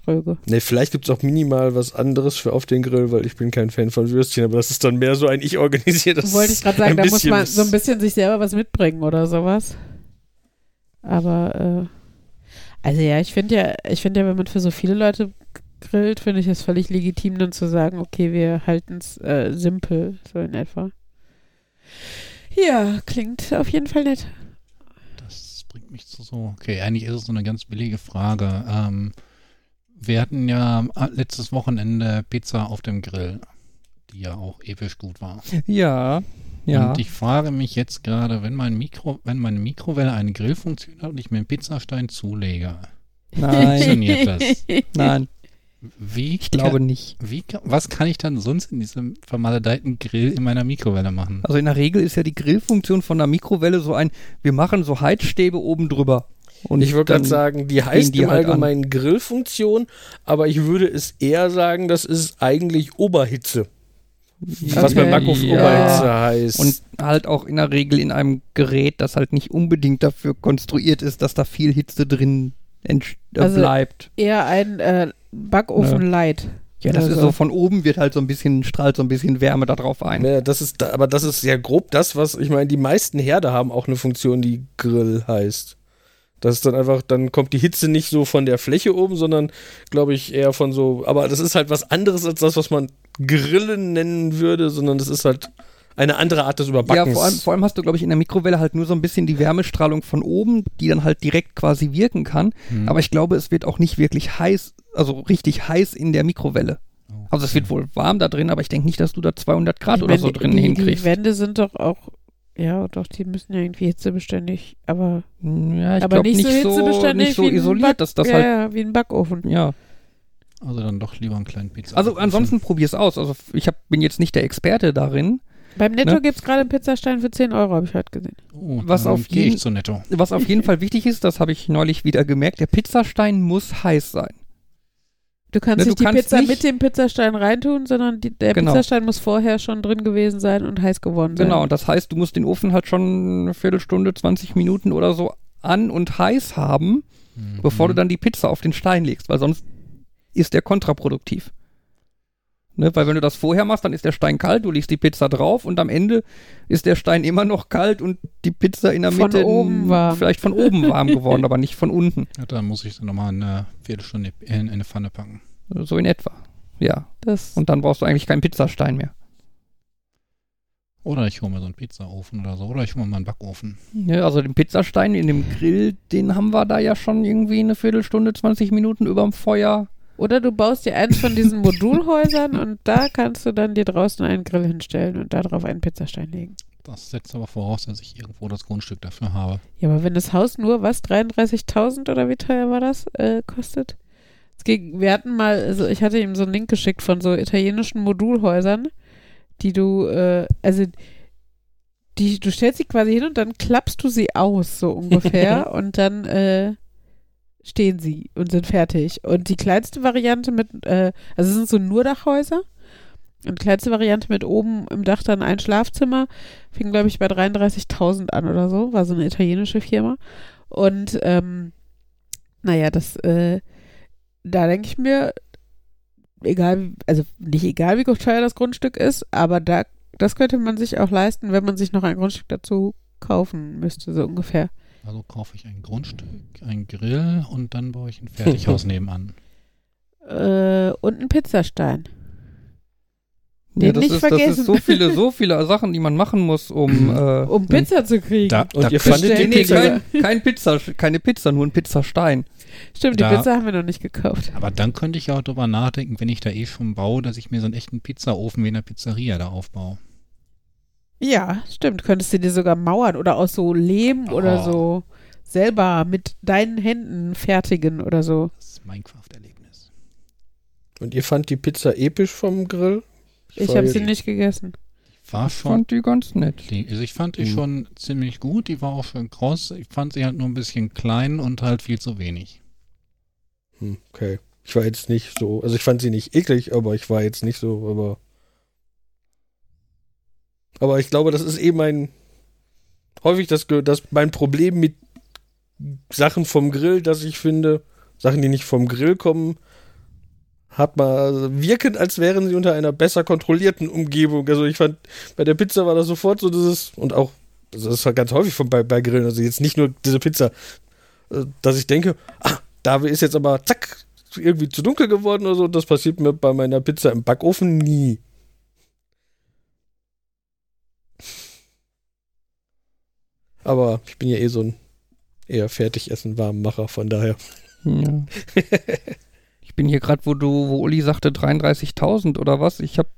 tröge. ne vielleicht gibt es auch minimal was anderes für auf den Grill weil ich bin kein Fan von Würstchen aber das ist dann mehr so ein ich organisiere das Wollte ich gerade sagen, da muss man so ein bisschen sich selber was mitbringen oder sowas. Aber, äh, also ja, ich finde ja, ich finde ja, wenn man für so viele Leute grillt, finde ich es völlig legitim, dann zu sagen, okay, wir halten es äh, simpel, so in etwa. Ja, klingt auf jeden Fall nett. Das bringt mich zu so. Okay, eigentlich ist es so eine ganz billige Frage. Ähm, wir hatten ja äh, letztes Wochenende Pizza auf dem Grill, die ja auch episch gut war. Ja, ja. Und ich frage mich jetzt gerade, wenn mein Mikro, wenn meine Mikrowelle eine Grillfunktion hat und ich mir einen Pizzastein zulege, Nein, funktioniert das? nein, Wie ich glaube kann, nicht. wie, was kann ich dann sonst in diesem vermaledeiten Grill in meiner Mikrowelle machen? Also in der Regel ist ja die Grillfunktion von der Mikrowelle so ein, wir machen so Heizstäbe oben drüber. Und ich würde gerade sagen, die heißt die im halt an. Allgemeinen Grillfunktion, aber ich würde es eher sagen, das ist eigentlich Oberhitze. Was beim Okay. Backofen Ja. Oberhitze heißt. Und halt auch in der Regel in einem Gerät, das halt nicht unbedingt dafür konstruiert ist, dass da viel Hitze drin entsch- äh, Also- bleibt. Eher ein äh, Backofen-Light. Ja, das ist Also- so von oben wird halt so ein bisschen, strahlt so ein bisschen Wärme da drauf ein. Ja, das ist, aber das ist ja grob das, was ich meine. Die meisten Herde haben auch eine Funktion, die Grill heißt. Das ist dann einfach, dann kommt die Hitze nicht so von der Fläche oben, sondern glaube ich eher von so. Aber das ist halt was anderes als das, was man Grillen nennen würde, sondern das ist halt eine andere Art des Ja, Überbackens. vor allem, vor allem hast du, glaube ich, in der Mikrowelle halt nur so ein bisschen die Wärmestrahlung von oben, die dann halt direkt quasi wirken kann. Hm. Aber ich glaube, es wird auch nicht wirklich heiß, also richtig heiß in der Mikrowelle. Also es wird wohl warm da drin, aber ich denke nicht, dass du da 200 Grad Ich oder meine, so drin die, die hinkriegst. Wände sind doch auch, ja, doch, die müssen ja irgendwie hitzebeständig, aber, Ja, ich aber glaube nicht, nicht, so hitzebeständig nicht so wie isoliert, dass das ja, halt, ja, wie ein Backofen. ja. Also dann doch lieber einen kleinen Pizza. Also ansonsten probier's aus. Also ich hab, bin jetzt nicht der Experte darin. Beim Netto Ne? gibt es gerade einen Pizzastein für 10 Euro, habe ich heute gesehen. oh, was auf gehe jeden- ich zu Netto. Was auf jeden Fall wichtig ist, das habe ich neulich wieder gemerkt, der Pizzastein muss heiß sein. Du kannst Ne, du nicht die kannst Pizza nicht- mit dem Pizzastein reintun, sondern die, der Genau. Pizzastein muss vorher schon drin gewesen sein und heiß geworden sein. Genau, und das heißt, du musst den Ofen halt schon eine Viertelstunde, 20 Minuten oder so an und heiß haben, Mhm. bevor du dann die Pizza auf den Stein legst, weil sonst ist der kontraproduktiv. Ne, weil wenn du das vorher machst, dann ist der Stein kalt, du legst die Pizza drauf und am Ende ist der Stein immer noch kalt und die Pizza in der Von Mitte oben warm. vielleicht von oben warm geworden, aber nicht von unten. Ja, dann muss ich dann nochmal eine Viertelstunde in, in eine Pfanne packen. So in etwa. Ja. Das, Und dann brauchst du eigentlich keinen Pizzastein mehr. Oder ich hole mir so einen Pizzaofen oder so. Oder ich hole mir mal einen Backofen. Ja, also den Pizzastein in dem Grill, den haben wir da ja schon irgendwie eine Viertelstunde, 20 Minuten überm Feuer. Oder du baust dir eins von diesen Modulhäusern und da kannst du dann dir draußen einen Grill hinstellen und da drauf einen Pizzastein legen. Das setzt aber voraus, dass ich irgendwo das Grundstück dafür habe. Ja, aber wenn das Haus nur, was, 33.000 oder wie teuer war das, äh, kostet? Es ging, wir hatten mal, also ich hatte ihm so einen Link geschickt von so italienischen Modulhäusern, die du, äh, also die, du stellst sie quasi hin und dann klappst du sie aus, so ungefähr, und dann äh, stehen sie und sind fertig. Und die kleinste Variante mit, äh, also es sind so Nurdachhäuser. Und die kleinste Variante mit oben im Dach dann ein Schlafzimmer fing, glaube ich, bei 33.000 an oder so. War so eine italienische Firma. Und, ähm, naja, das, äh, da denke ich mir, egal, also nicht egal, wie teuer das Grundstück ist, aber da, das könnte man sich auch leisten, wenn man sich noch ein Grundstück dazu kaufen müsste, so ungefähr. Also kaufe ich ein Grundstück, ein Grill und dann baue ich ein Fertighaus nebenan. Äh, und einen Pizzastein. Den ja, das nicht ist, vergessen. Das ist so viele, so viele Sachen, die man machen muss, um, äh, um Pizza zu kriegen. Da, Und da ihr fandet die nee, Pizza. kein, kein Pizza, keine Pizza, nur ein Pizzastein. Stimmt, die Da- Pizza haben wir noch nicht gekauft. aber dann könnte ich auch drüber nachdenken, wenn ich da eh schon baue, dass ich mir so einen echten Pizzaofen wie in der Pizzeria da aufbaue. Ja, stimmt. Könntest du dir sogar mauern oder aus so Lehm oder Oh. so selber mit deinen Händen fertigen oder so. Das ist Minecraft-Erlebnis. Und ihr fand die Pizza episch vom Grill? Ich war habe sie nicht gegessen. War Ich schon. fand die ganz nett. Also ich fand die Mhm. schon ziemlich gut, die war auch schön kross. Ich fand sie halt nur ein bisschen klein und halt viel zu wenig. Hm, okay. Ich war jetzt nicht so, also ich fand sie nicht eklig, aber ich war jetzt nicht so, aber. Aber ich glaube, das ist eben mein. Häufig das, das mein Problem mit Sachen vom Grill, dass ich finde, Sachen, die nicht vom Grill kommen, hat mal wirken, als wären sie unter einer besser kontrollierten Umgebung. Also ich fand, bei der Pizza war das sofort so dieses, und auch, das ist halt ganz häufig von, bei, bei Grillen, also jetzt nicht nur diese Pizza, äh, dass ich denke, ah, da ist jetzt aber zack, irgendwie zu dunkel geworden oder so. Das passiert mir bei meiner Pizza im Backofen nie. Aber ich bin ja eh so ein eher Fertigessen Warmmacher, von daher. Ja. ich bin hier gerade, wo du, wo Uli sagte 33.000 oder was. Ich habe,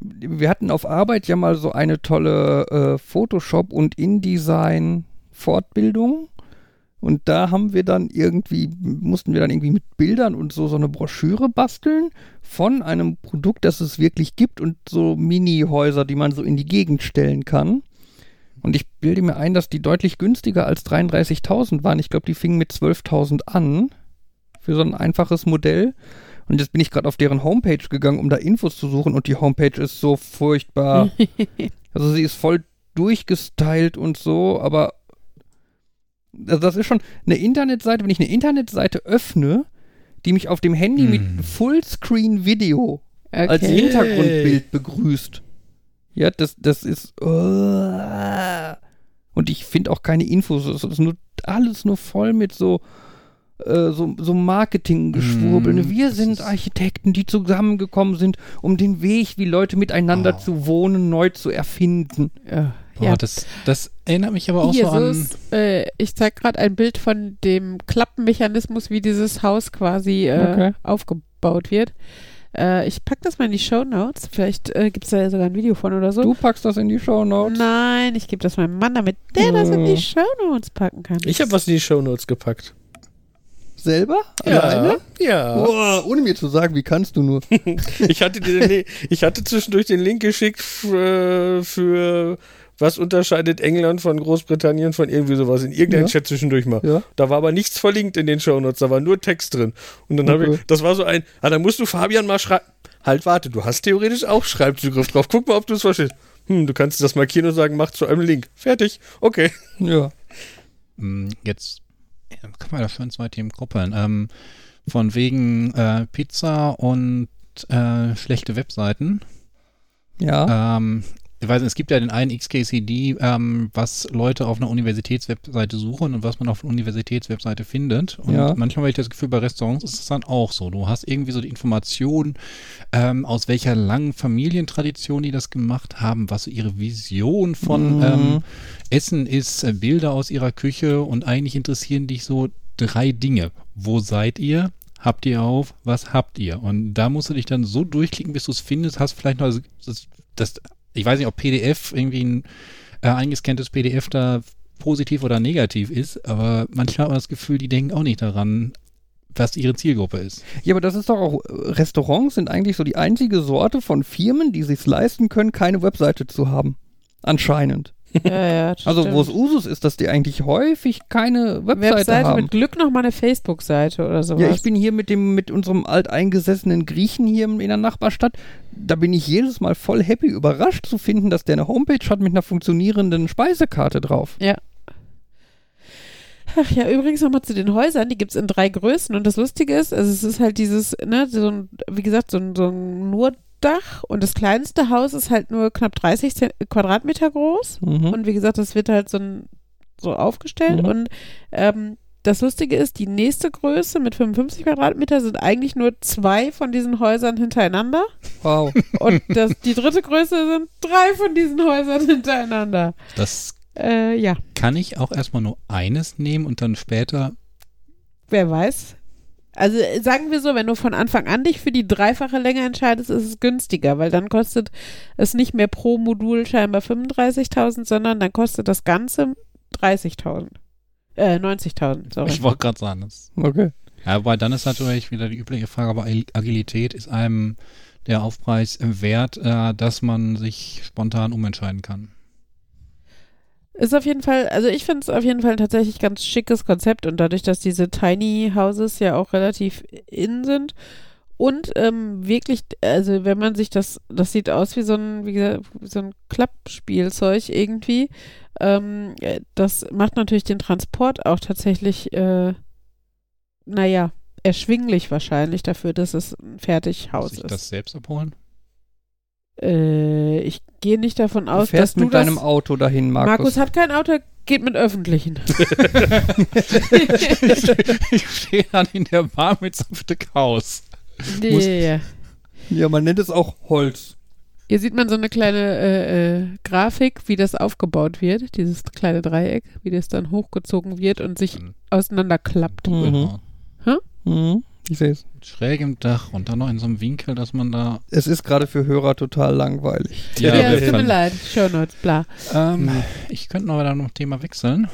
wir hatten auf Arbeit ja mal so eine tolle äh, Photoshop und InDesign Fortbildung. Und da haben wir dann irgendwie, mussten wir dann irgendwie mit Bildern und so so eine Broschüre basteln von einem Produkt, das es wirklich gibt und so Mini-Häuser, die man so in die Gegend stellen kann. Und ich bilde mir ein, dass die deutlich günstiger als 33.000 waren. Ich glaube, die fingen mit 12.000 an für so ein einfaches Modell. Und jetzt bin ich gerade auf deren Homepage gegangen, um da Infos zu suchen. Und die Homepage ist so furchtbar. also sie ist voll durchgestylt und so, aber also das ist schon eine Internetseite, wenn ich eine Internetseite öffne, die mich auf dem Handy Hm. mit Fullscreen-Video als Okay. Hintergrundbild begrüßt. Ja, das, das ist. uh, und ich finde auch keine Infos. Es ist nur alles nur voll mit so. äh, So, so Marketinggeschwurbel. Mm, Wir das sind Architekten, die zusammengekommen sind, um den Weg, wie Leute miteinander Oh. zu wohnen, neu zu erfinden. Ja. Boah, ja. das, das erinnert mich aber auch Hier, so an. äh, ich zeig gerade ein Bild von dem Klappenmechanismus, wie dieses Haus quasi äh, Okay. aufgebaut wird. Äh, ich pack das mal in die Show Notes. Vielleicht äh, gibt es da sogar ein Video von oder so. Du packst das in die Show Notes. Nein, ich gebe das meinem Mann, damit der das in Ja. die Show Notes packen kann. Ich habe was in die Shownotes gepackt. Selber? Alleine? Ja. Boah, ohne mir zu sagen, wie kannst du nur? Ich hatte, den, ich hatte zwischendurch den Link geschickt für, für was unterscheidet England von Großbritannien von irgendwie sowas in irgendeinem Ja. Chat zwischendurch mal. Ja. Da war aber nichts verlinkt in den Shownotes, da war nur Text drin. Und dann habe Okay. ich, das war so ein, ah, dann musst du Fabian mal schreiben. Halt, warte, du hast theoretisch auch Schreibzugriff drauf. Guck mal, ob du es verstehst. Hm, du kannst das markieren und sagen, mach zu einem Link. Fertig. Okay. Ja. Mm, Jetzt kann man da schön zwei Themen koppeln. Ähm, von wegen äh, Pizza und äh, schlechte Webseiten. Ja. Ähm, ich weiß nicht, es gibt ja den einen XKCD, ähm, was Leute auf einer Universitätswebseite suchen und was man auf einer Universitätswebseite findet. Und Ja. manchmal habe ich das Gefühl, bei Restaurants ist es dann auch so. Du hast irgendwie so die Information, ähm, aus welcher langen Familientradition die das gemacht haben, was so ihre Vision von Mhm. ähm, Essen ist, äh, Bilder aus ihrer Küche und eigentlich interessieren dich so drei Dinge. Wo seid ihr? Habt ihr auf? Was habt ihr? Und da musst du dich dann so durchklicken, bis du es findest, hast vielleicht noch das, das ich weiß nicht, ob PDF irgendwie ein äh, eingescanntes PDF da positiv oder negativ ist, aber manchmal hat man das Gefühl, die denken auch nicht daran, was ihre Zielgruppe ist. Ja, aber das ist doch auch, äh, Restaurants sind eigentlich so die einzige Sorte von Firmen, die sich leisten können, keine Webseite zu haben. Anscheinend. Ja, ja, das Also, wo es. Usus ist, dass die eigentlich häufig keine Webseite, Webseite haben. mit Glück noch mal eine Facebook-Seite oder sowas. Ja, ich bin hier mit dem, mit unserem alteingesessenen Griechen hier in der Nachbarstadt. Da bin ich jedes Mal voll happy, überrascht zu finden, dass der eine Homepage hat mit einer funktionierenden Speisekarte drauf. Ach ja, übrigens nochmal zu den Häusern, die gibt's in drei Größen und das Lustige ist, also es ist halt dieses, ne, so ein, wie gesagt, so ein, so ein Nurdach und das kleinste Haus ist halt nur knapp 30 Zent- Quadratmeter groß Mhm. und wie gesagt, das wird halt so, ein, so aufgestellt Mhm. und ähm, das Lustige ist, die nächste Größe mit 55 Quadratmeter sind eigentlich nur zwei von diesen Häusern hintereinander Wow. und das, die dritte Größe sind drei von diesen Häusern hintereinander. Das Äh, ja, kann ich auch erstmal nur eines nehmen und dann später. Wer weiß. Also äh, sagen wir so, wenn du von Anfang an dich für die dreifache Länge entscheidest, ist es günstiger, weil dann kostet es nicht mehr pro Modul scheinbar 35.000, sondern dann kostet das Ganze 30.000. Äh, 90.000, sorry. Ich wollte gerade sagen, das Okay. Ja, wobei dann ist natürlich wieder die übliche Frage, aber Ag- Agilität ist einem der Aufpreis wert, äh, dass man sich spontan umentscheiden kann. Ist auf jeden Fall, also ich finde es auf jeden Fall ein tatsächlich ganz schickes Konzept und dadurch, dass diese Tiny Houses ja auch relativ in sind und ähm, wirklich, also wenn man sich das, das sieht aus wie so ein, wie gesagt, wie so ein Klappspielzeug irgendwie. Ähm, äh, das macht natürlich den Transport auch tatsächlich, äh, naja, erschwinglich wahrscheinlich dafür, dass es ein Muss Fertighaus ich ist. das selbst abholen? Äh, ich gehe nicht davon Du aus, dass fährst du mit das deinem Auto dahin, Markus. Markus hat kein Auto, geht mit öffentlichen. ich stehe dann in der Bar mit so einem Stück Haus. Ja, man nennt es auch Holz. Hier sieht man so eine kleine äh, äh, Grafik, wie das aufgebaut wird, dieses kleine Dreieck, wie das dann hochgezogen wird und sich Dann auseinanderklappt. Mhm. genau. Mhm. Ich sehe es. Mit schrägem Dach und dann noch in so einem Winkel, dass man da. Es ist gerade für Hörer total langweilig. Ja, wir es tut mir leid, Shownotes, bla. Ähm, ich könnte noch wieder noch Thema wechseln.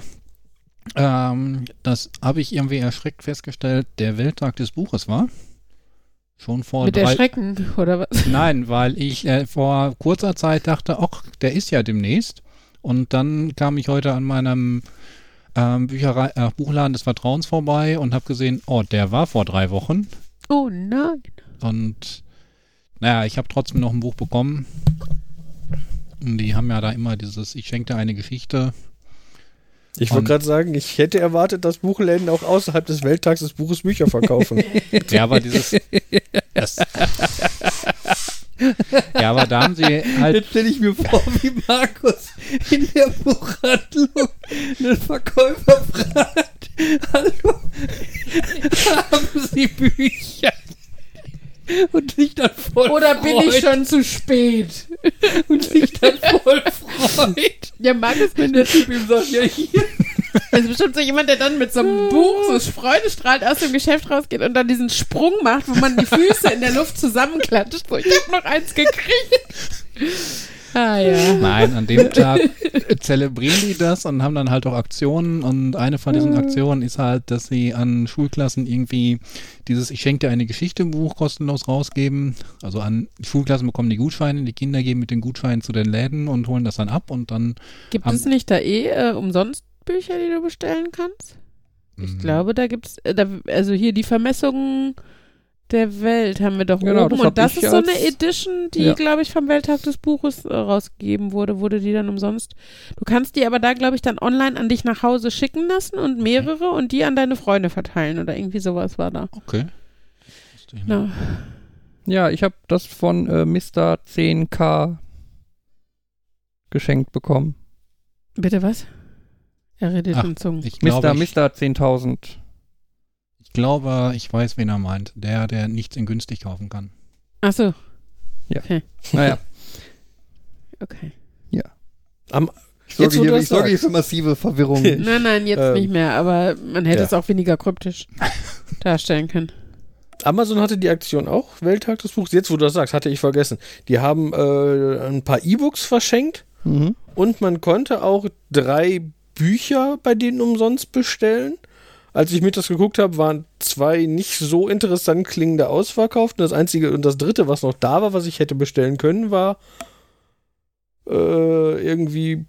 Ähm, das habe ich irgendwie erschreckt festgestellt, der Welttag des Buches war. Schon vor Mit drei, Erschrecken, oder was? Nein, weil ich äh, vor kurzer Zeit dachte, ach, der ist ja demnächst. Und dann kam ich heute an meinem ähm, Bücherei äh, Buchladen des Vertrauens vorbei und habe gesehen, oh, der war vor drei Wochen. Oh nein. Und naja, ich habe trotzdem noch ein Buch bekommen. Und die haben ja da immer dieses, ich schenke dir eine Geschichte. Ich wollte gerade sagen, ich hätte erwartet, dass Buchläden auch außerhalb des Welttags des Buches Bücher verkaufen. Ja, aber dieses. Das, ja, aber da haben sie halt. Jetzt stelle ich mir vor, wie Markus in der Buchhandlung einen Verkäufer fragt, hallo, haben Sie Bücher? Und sich dann voll freut. schon zu spät? Und sich dann voll freut, Ja, Markus, wenn der Typ ihm sagt, ja hier. Das ist bestimmt so jemand, der dann mit so einem Buch so freudestrahlend aus dem Geschäft rausgeht und dann diesen Sprung macht, wo man die Füße in der Luft zusammenklatscht. So, ich hab noch eins gekriegt. Ah ja. Nein, an dem Tag zelebrieren die das und haben dann halt auch Aktionen. Und eine von diesen Aktionen ist halt, dass sie an Schulklassen irgendwie dieses Ich schenke dir eine Geschichte Buch kostenlos rausgeben. Also an Schulklassen bekommen die Gutscheine, die Kinder gehen mit den Gutscheinen zu den Läden und holen das dann ab und dann. Gibt es nicht da eh äh, umsonst Bücher, die du bestellen kannst? Ich mh, glaube, da gibt's, äh, da, also hier die Vermessungen der Welt haben wir doch Genau, oben. das Und das ist so eine Edition, die, Ja. glaube ich, vom Welttag des Buches äh, rausgegeben wurde, wurde die dann umsonst. Du kannst die aber da, glaube ich, dann online an dich nach Hause schicken lassen und mehrere und die an deine Freunde verteilen oder irgendwie sowas war da. Okay. Ich. Na, Ja, ich habe das von äh, Mr. 10K geschenkt bekommen. Bitte was? Er redet Ach, in Zungen. Ich glaube, Mr. ich, Mr. 10.000. ich glaube, ich weiß, wen er meint. Der, der nichts in günstig kaufen kann. Ach so, Naja, okay. Am, ich sorge, Jetzt, wo du hier, ich sorge hier für massive Verwirrung. Nein, nein, jetzt Ähm, nicht mehr, aber man hätte ja. es auch weniger kryptisch darstellen können. Amazon hatte die Aktion auch, Welttag des Buchs. Jetzt, wo du das sagst, hatte ich vergessen. Die haben äh, ein paar E-Books verschenkt mhm. und man konnte auch drei Bücher bei denen umsonst bestellen. Als ich mir das geguckt habe, waren zwei nicht so interessant klingende ausverkauft. Und das einzige und das dritte, was noch da war, was ich hätte bestellen können, war äh, irgendwie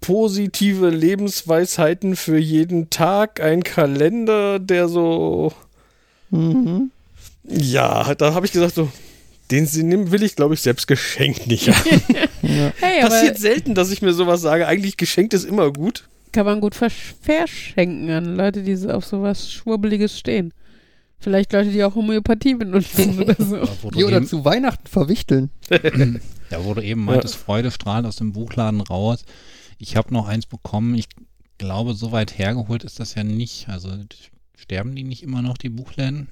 positive Lebensweisheiten für jeden Tag, ein Kalender, der so Mhm. ja, da habe ich gesagt so, den sie nehmen will ich, glaube ich, selbst geschenkt nicht haben. Ja. Hey, Passiert selten, dass ich mir sowas sage. Eigentlich geschenkt ist immer gut. Kann man gut versch- verschenken an Leute, die so auf sowas Schwurbeliges stehen. Vielleicht Leute, die auch Homöopathie benutzen oder so. Ja, oder zu Weihnachten verwichteln. ja, wo du eben meintest, Freude strahlt aus dem Buchladen raus. Ich habe noch eins bekommen. Ich glaube, so weit hergeholt ist das ja nicht. Also sterben die nicht immer noch, die Buchläden?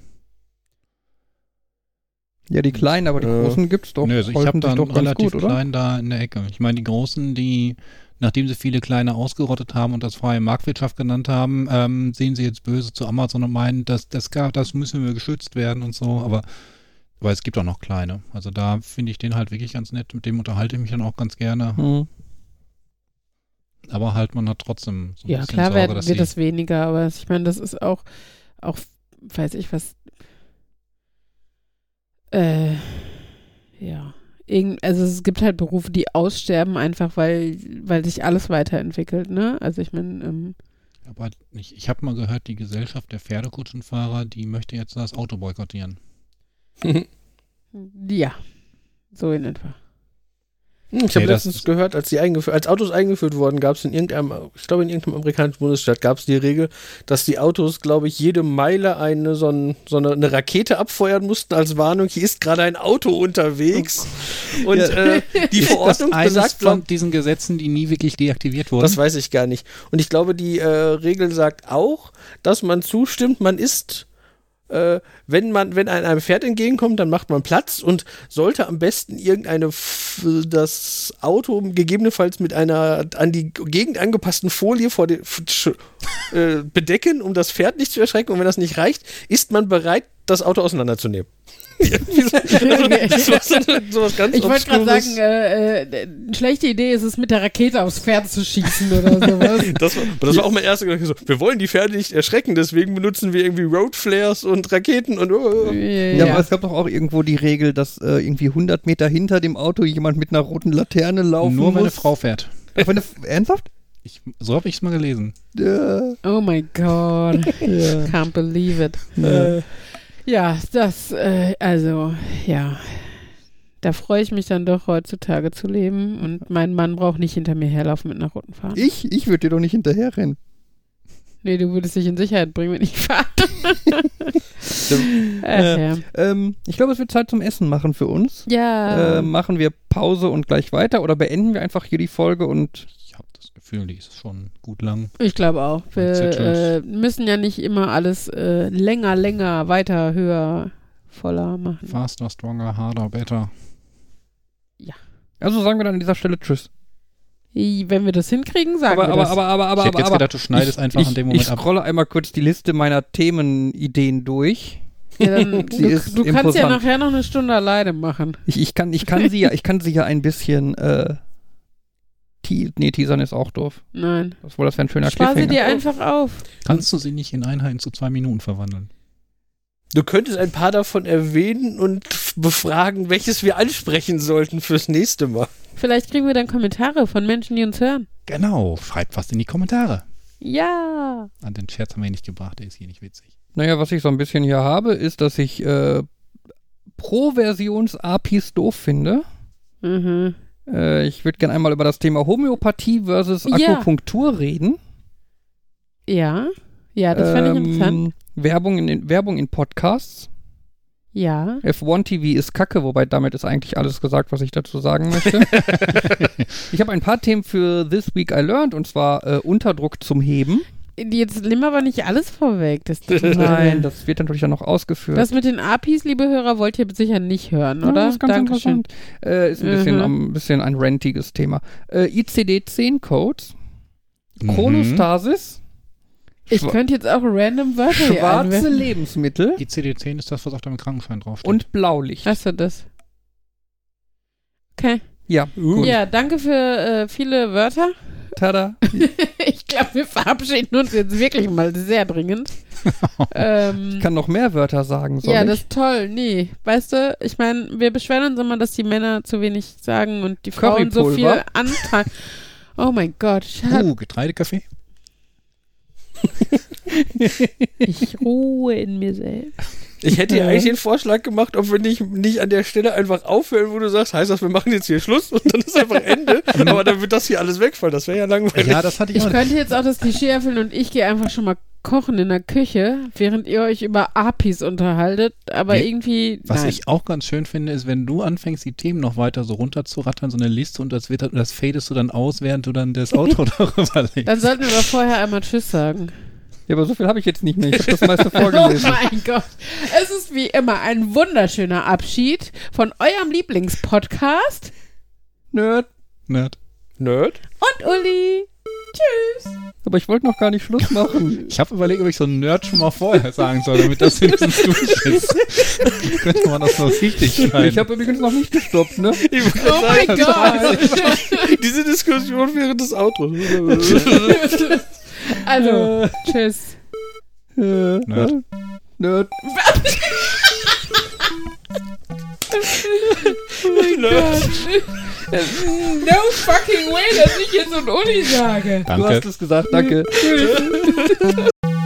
Ja, die kleinen, aber die Äh, großen gibt's doch. Nö, also ich habe da einen relativ gut, oder? kleinen da in der Ecke. Ich meine, die großen, die, nachdem sie viele kleine ausgerottet haben und das freie Marktwirtschaft genannt haben, ähm, sehen sie jetzt böse zu Amazon und meinen, das, das, das müssen wir geschützt werden und so. Aber, aber es gibt auch noch kleine. Also da finde ich den halt wirklich ganz nett. Mit dem unterhalte ich mich dann auch ganz gerne. Mhm. Aber halt, man hat trotzdem so ein Ja, bisschen klar Sorge, werden, dass wird das weniger, aber ich meine, das ist auch, auch, weiß ich was, äh, ja. Irgend, also es gibt halt Berufe, die aussterben, einfach weil, weil sich alles weiterentwickelt, ne? Also ich meine, ähm, Aber nicht. Ich habe mal gehört, die Gesellschaft der Pferdekutschenfahrer, die möchte jetzt das Auto boykottieren. ja, so in etwa. Hm, Ich habe Nee, das letztens gehört, als, die eingeführt, als Autos eingeführt wurden, gab es in irgendeinem, ich glaube in irgendeinem amerikanischen Bundesstaat, gab es die Regel, dass die Autos, glaube ich, jede Meile eine so, ein, so eine, eine Rakete abfeuern mussten als Warnung, hier ist gerade ein Auto unterwegs. Und Ja. äh, die Verordnung das besagt, von diesen Gesetzen, die nie wirklich deaktiviert wurden? das weiß ich gar nicht. Und ich glaube, die äh, Regel sagt auch, dass man zustimmt, man ist äh, wenn man, wenn einem einem Pferd entgegenkommt, dann macht man Platz und sollte am besten irgendeine das Auto gegebenenfalls mit einer an die Gegend angepassten Folie vor den, äh, bedecken, um das Pferd nicht zu erschrecken. Und wenn das nicht reicht, ist man bereit, das Auto auseinanderzunehmen. Irgendwie so, also, sowas, ganz Ich wollte gerade sagen, äh, äh, eine schlechte Idee ist es, mit der Rakete aufs Pferd zu schießen oder sowas. Das war, aber das war auch mein erster Gedanke. So, wir wollen die Pferde nicht erschrecken, deswegen benutzen wir irgendwie Roadflares und Raketen und. Oh, Ja, ja, aber es gab doch auch irgendwo die Regel, dass äh, irgendwie 100 Meter hinter dem Auto jemand mit einer roten Laterne laufen Nur muss. meine Frau fährt. Ach, wenn eine, ernsthaft? Ich, so habe ich es mal gelesen. Ja. Oh my God. ja. Can't believe it. äh, Ja, das, äh, also, ja. Da freue ich mich dann doch heutzutage zu leben und mein Mann braucht nicht hinter mir herlaufen mit einer roten Fahne. Ich, ich würde dir doch nicht hinterherrennen. Nee, du würdest dich in Sicherheit bringen, wenn ich fahre. Äh, ja. Ähm, ich glaube, es wird Zeit zum Essen machen für uns. ja. Äh, machen wir Pause und gleich weiter oder beenden wir einfach hier die Folge und Ich Gefühl, die ist schon gut lang. ich glaube auch. Wir äh, müssen ja nicht immer alles äh, länger, länger, weiter, höher, voller machen. Faster, stronger, harder, better. also sagen wir dann an dieser Stelle Tschüss. Wenn wir das hinkriegen, sagen aber, wir aber, das. aber, aber, aber, ich hätte aber, jetzt aber gedacht, du schneidest ich, einfach ich, in dem Moment ich ab. scrolle einmal kurz die Liste meiner Themenideen durch. ja, dann, Sie du ist du kannst ja nachher noch eine Stunde alleine machen. Ich, ich, kann, ich, kann sie ja, ich kann sie ja ein bisschen äh, nee, teasern ist auch doof. Nein. Das wohl, das wäre ein schöner Spar sie Cliffhanger. dir einfach auf. Kannst du sie nicht in Einheiten zu zwei Minuten verwandeln? Du könntest ein paar davon erwähnen und befragen, welches wir ansprechen sollten fürs nächste Mal. Vielleicht kriegen wir dann Kommentare von Menschen, die uns hören. Genau, schreibt was in die Kommentare. Ja. An den Scherz haben wir nicht gebracht, der ist hier nicht witzig. Naja, was ich so ein bisschen hier habe, ist, dass ich äh, Pro-Versions-APIs doof finde. Mhm. Äh, ich würde gerne einmal über das Thema Homöopathie versus Ja. Akupunktur reden. Ja. Ja, das fand ich Ähm, interessant. Werbung in, Werbung in Podcasts. Ja. F1 TV ist Kacke, wobei damit ist eigentlich alles gesagt, was ich dazu sagen möchte. ich habe ein paar Themen für This Week I Learned und zwar äh, Unterdruck zum Heben. Jetzt nimm aber nicht alles vorweg. Das, Nein, das wird natürlich auch noch ausgeführt. das mit den APIs, liebe Hörer, wollt ihr sicher nicht hören, Ja, oder? Das ist ganz Dankeschön. interessant. Äh, ist ein bisschen, Mhm. ein bisschen ein rentiges Thema. Äh, ICD-10-Codes, Mhm. Chronostasis, Ich Schwa- könnte jetzt auch random Wörter schwarze. Lebensmittel ICD-10 ist das, was auf deinem Krankenschein draufsteht. und Blaulicht. Hast du das? Okay. ja, gut. Ja, danke für äh, viele Wörter. Tada. Ich glaube, wir verabschieden uns jetzt wirklich mal sehr dringend. ähm, Ich kann noch mehr Wörter sagen, soll ja, ich? das ist toll. Nee, weißt du, ich meine, wir beschweren uns immer, dass die Männer zu wenig sagen und die Frauen so viel. Anteil. Oh mein Gott, uh, Getreidekaffee? ich ruhe in mir selbst. Ich hätte dir eigentlich den Vorschlag gemacht, ob wir nicht, nicht an der Stelle einfach aufhören, wo du sagst, heißt das, wir machen jetzt hier Schluss und dann ist einfach Ende. Aber dann wird das hier alles wegfallen. Das wäre ja langweilig. Ja, das hatte ich Ich auch. könnte jetzt auch das Klischee erfüllen und ich gehe einfach schon mal kochen in der Küche, während ihr euch über APIs unterhaltet, aber Wie- irgendwie. Was nein. ich auch ganz schön finde, ist, wenn du anfängst, die Themen noch weiter so runterzurattern, so eine Liste und das, wird, das fadest du dann aus, während du dann das Auto darüber legst. Dann sollten wir aber vorher einmal Tschüss sagen. Ja, aber so viel habe ich jetzt nicht mehr. Ich habe das meiste Oh vorgelesen. mein Gott. Es ist wie immer ein wunderschöner Abschied von eurem Lieblingspodcast Nerd. Nerd. Nerd? und Uli. Tschüss. Aber ich wollte noch gar nicht Schluss machen. Ich habe überlegt, ob ich so einen Nerd schon mal vorher sagen soll, damit das wenigstens durch ist. Könnte man das noch richtig schneiden. Ich habe übrigens noch nicht gestoppt, ne? Ich Oh mein Gott. Diese Diskussion während des Outros. Also, tschüss. Nerd. Nerd. Nerd. No fucking way, dass ich jetzt so ein Uli sage. Du Danke. hast es gesagt, danke. Tschüss.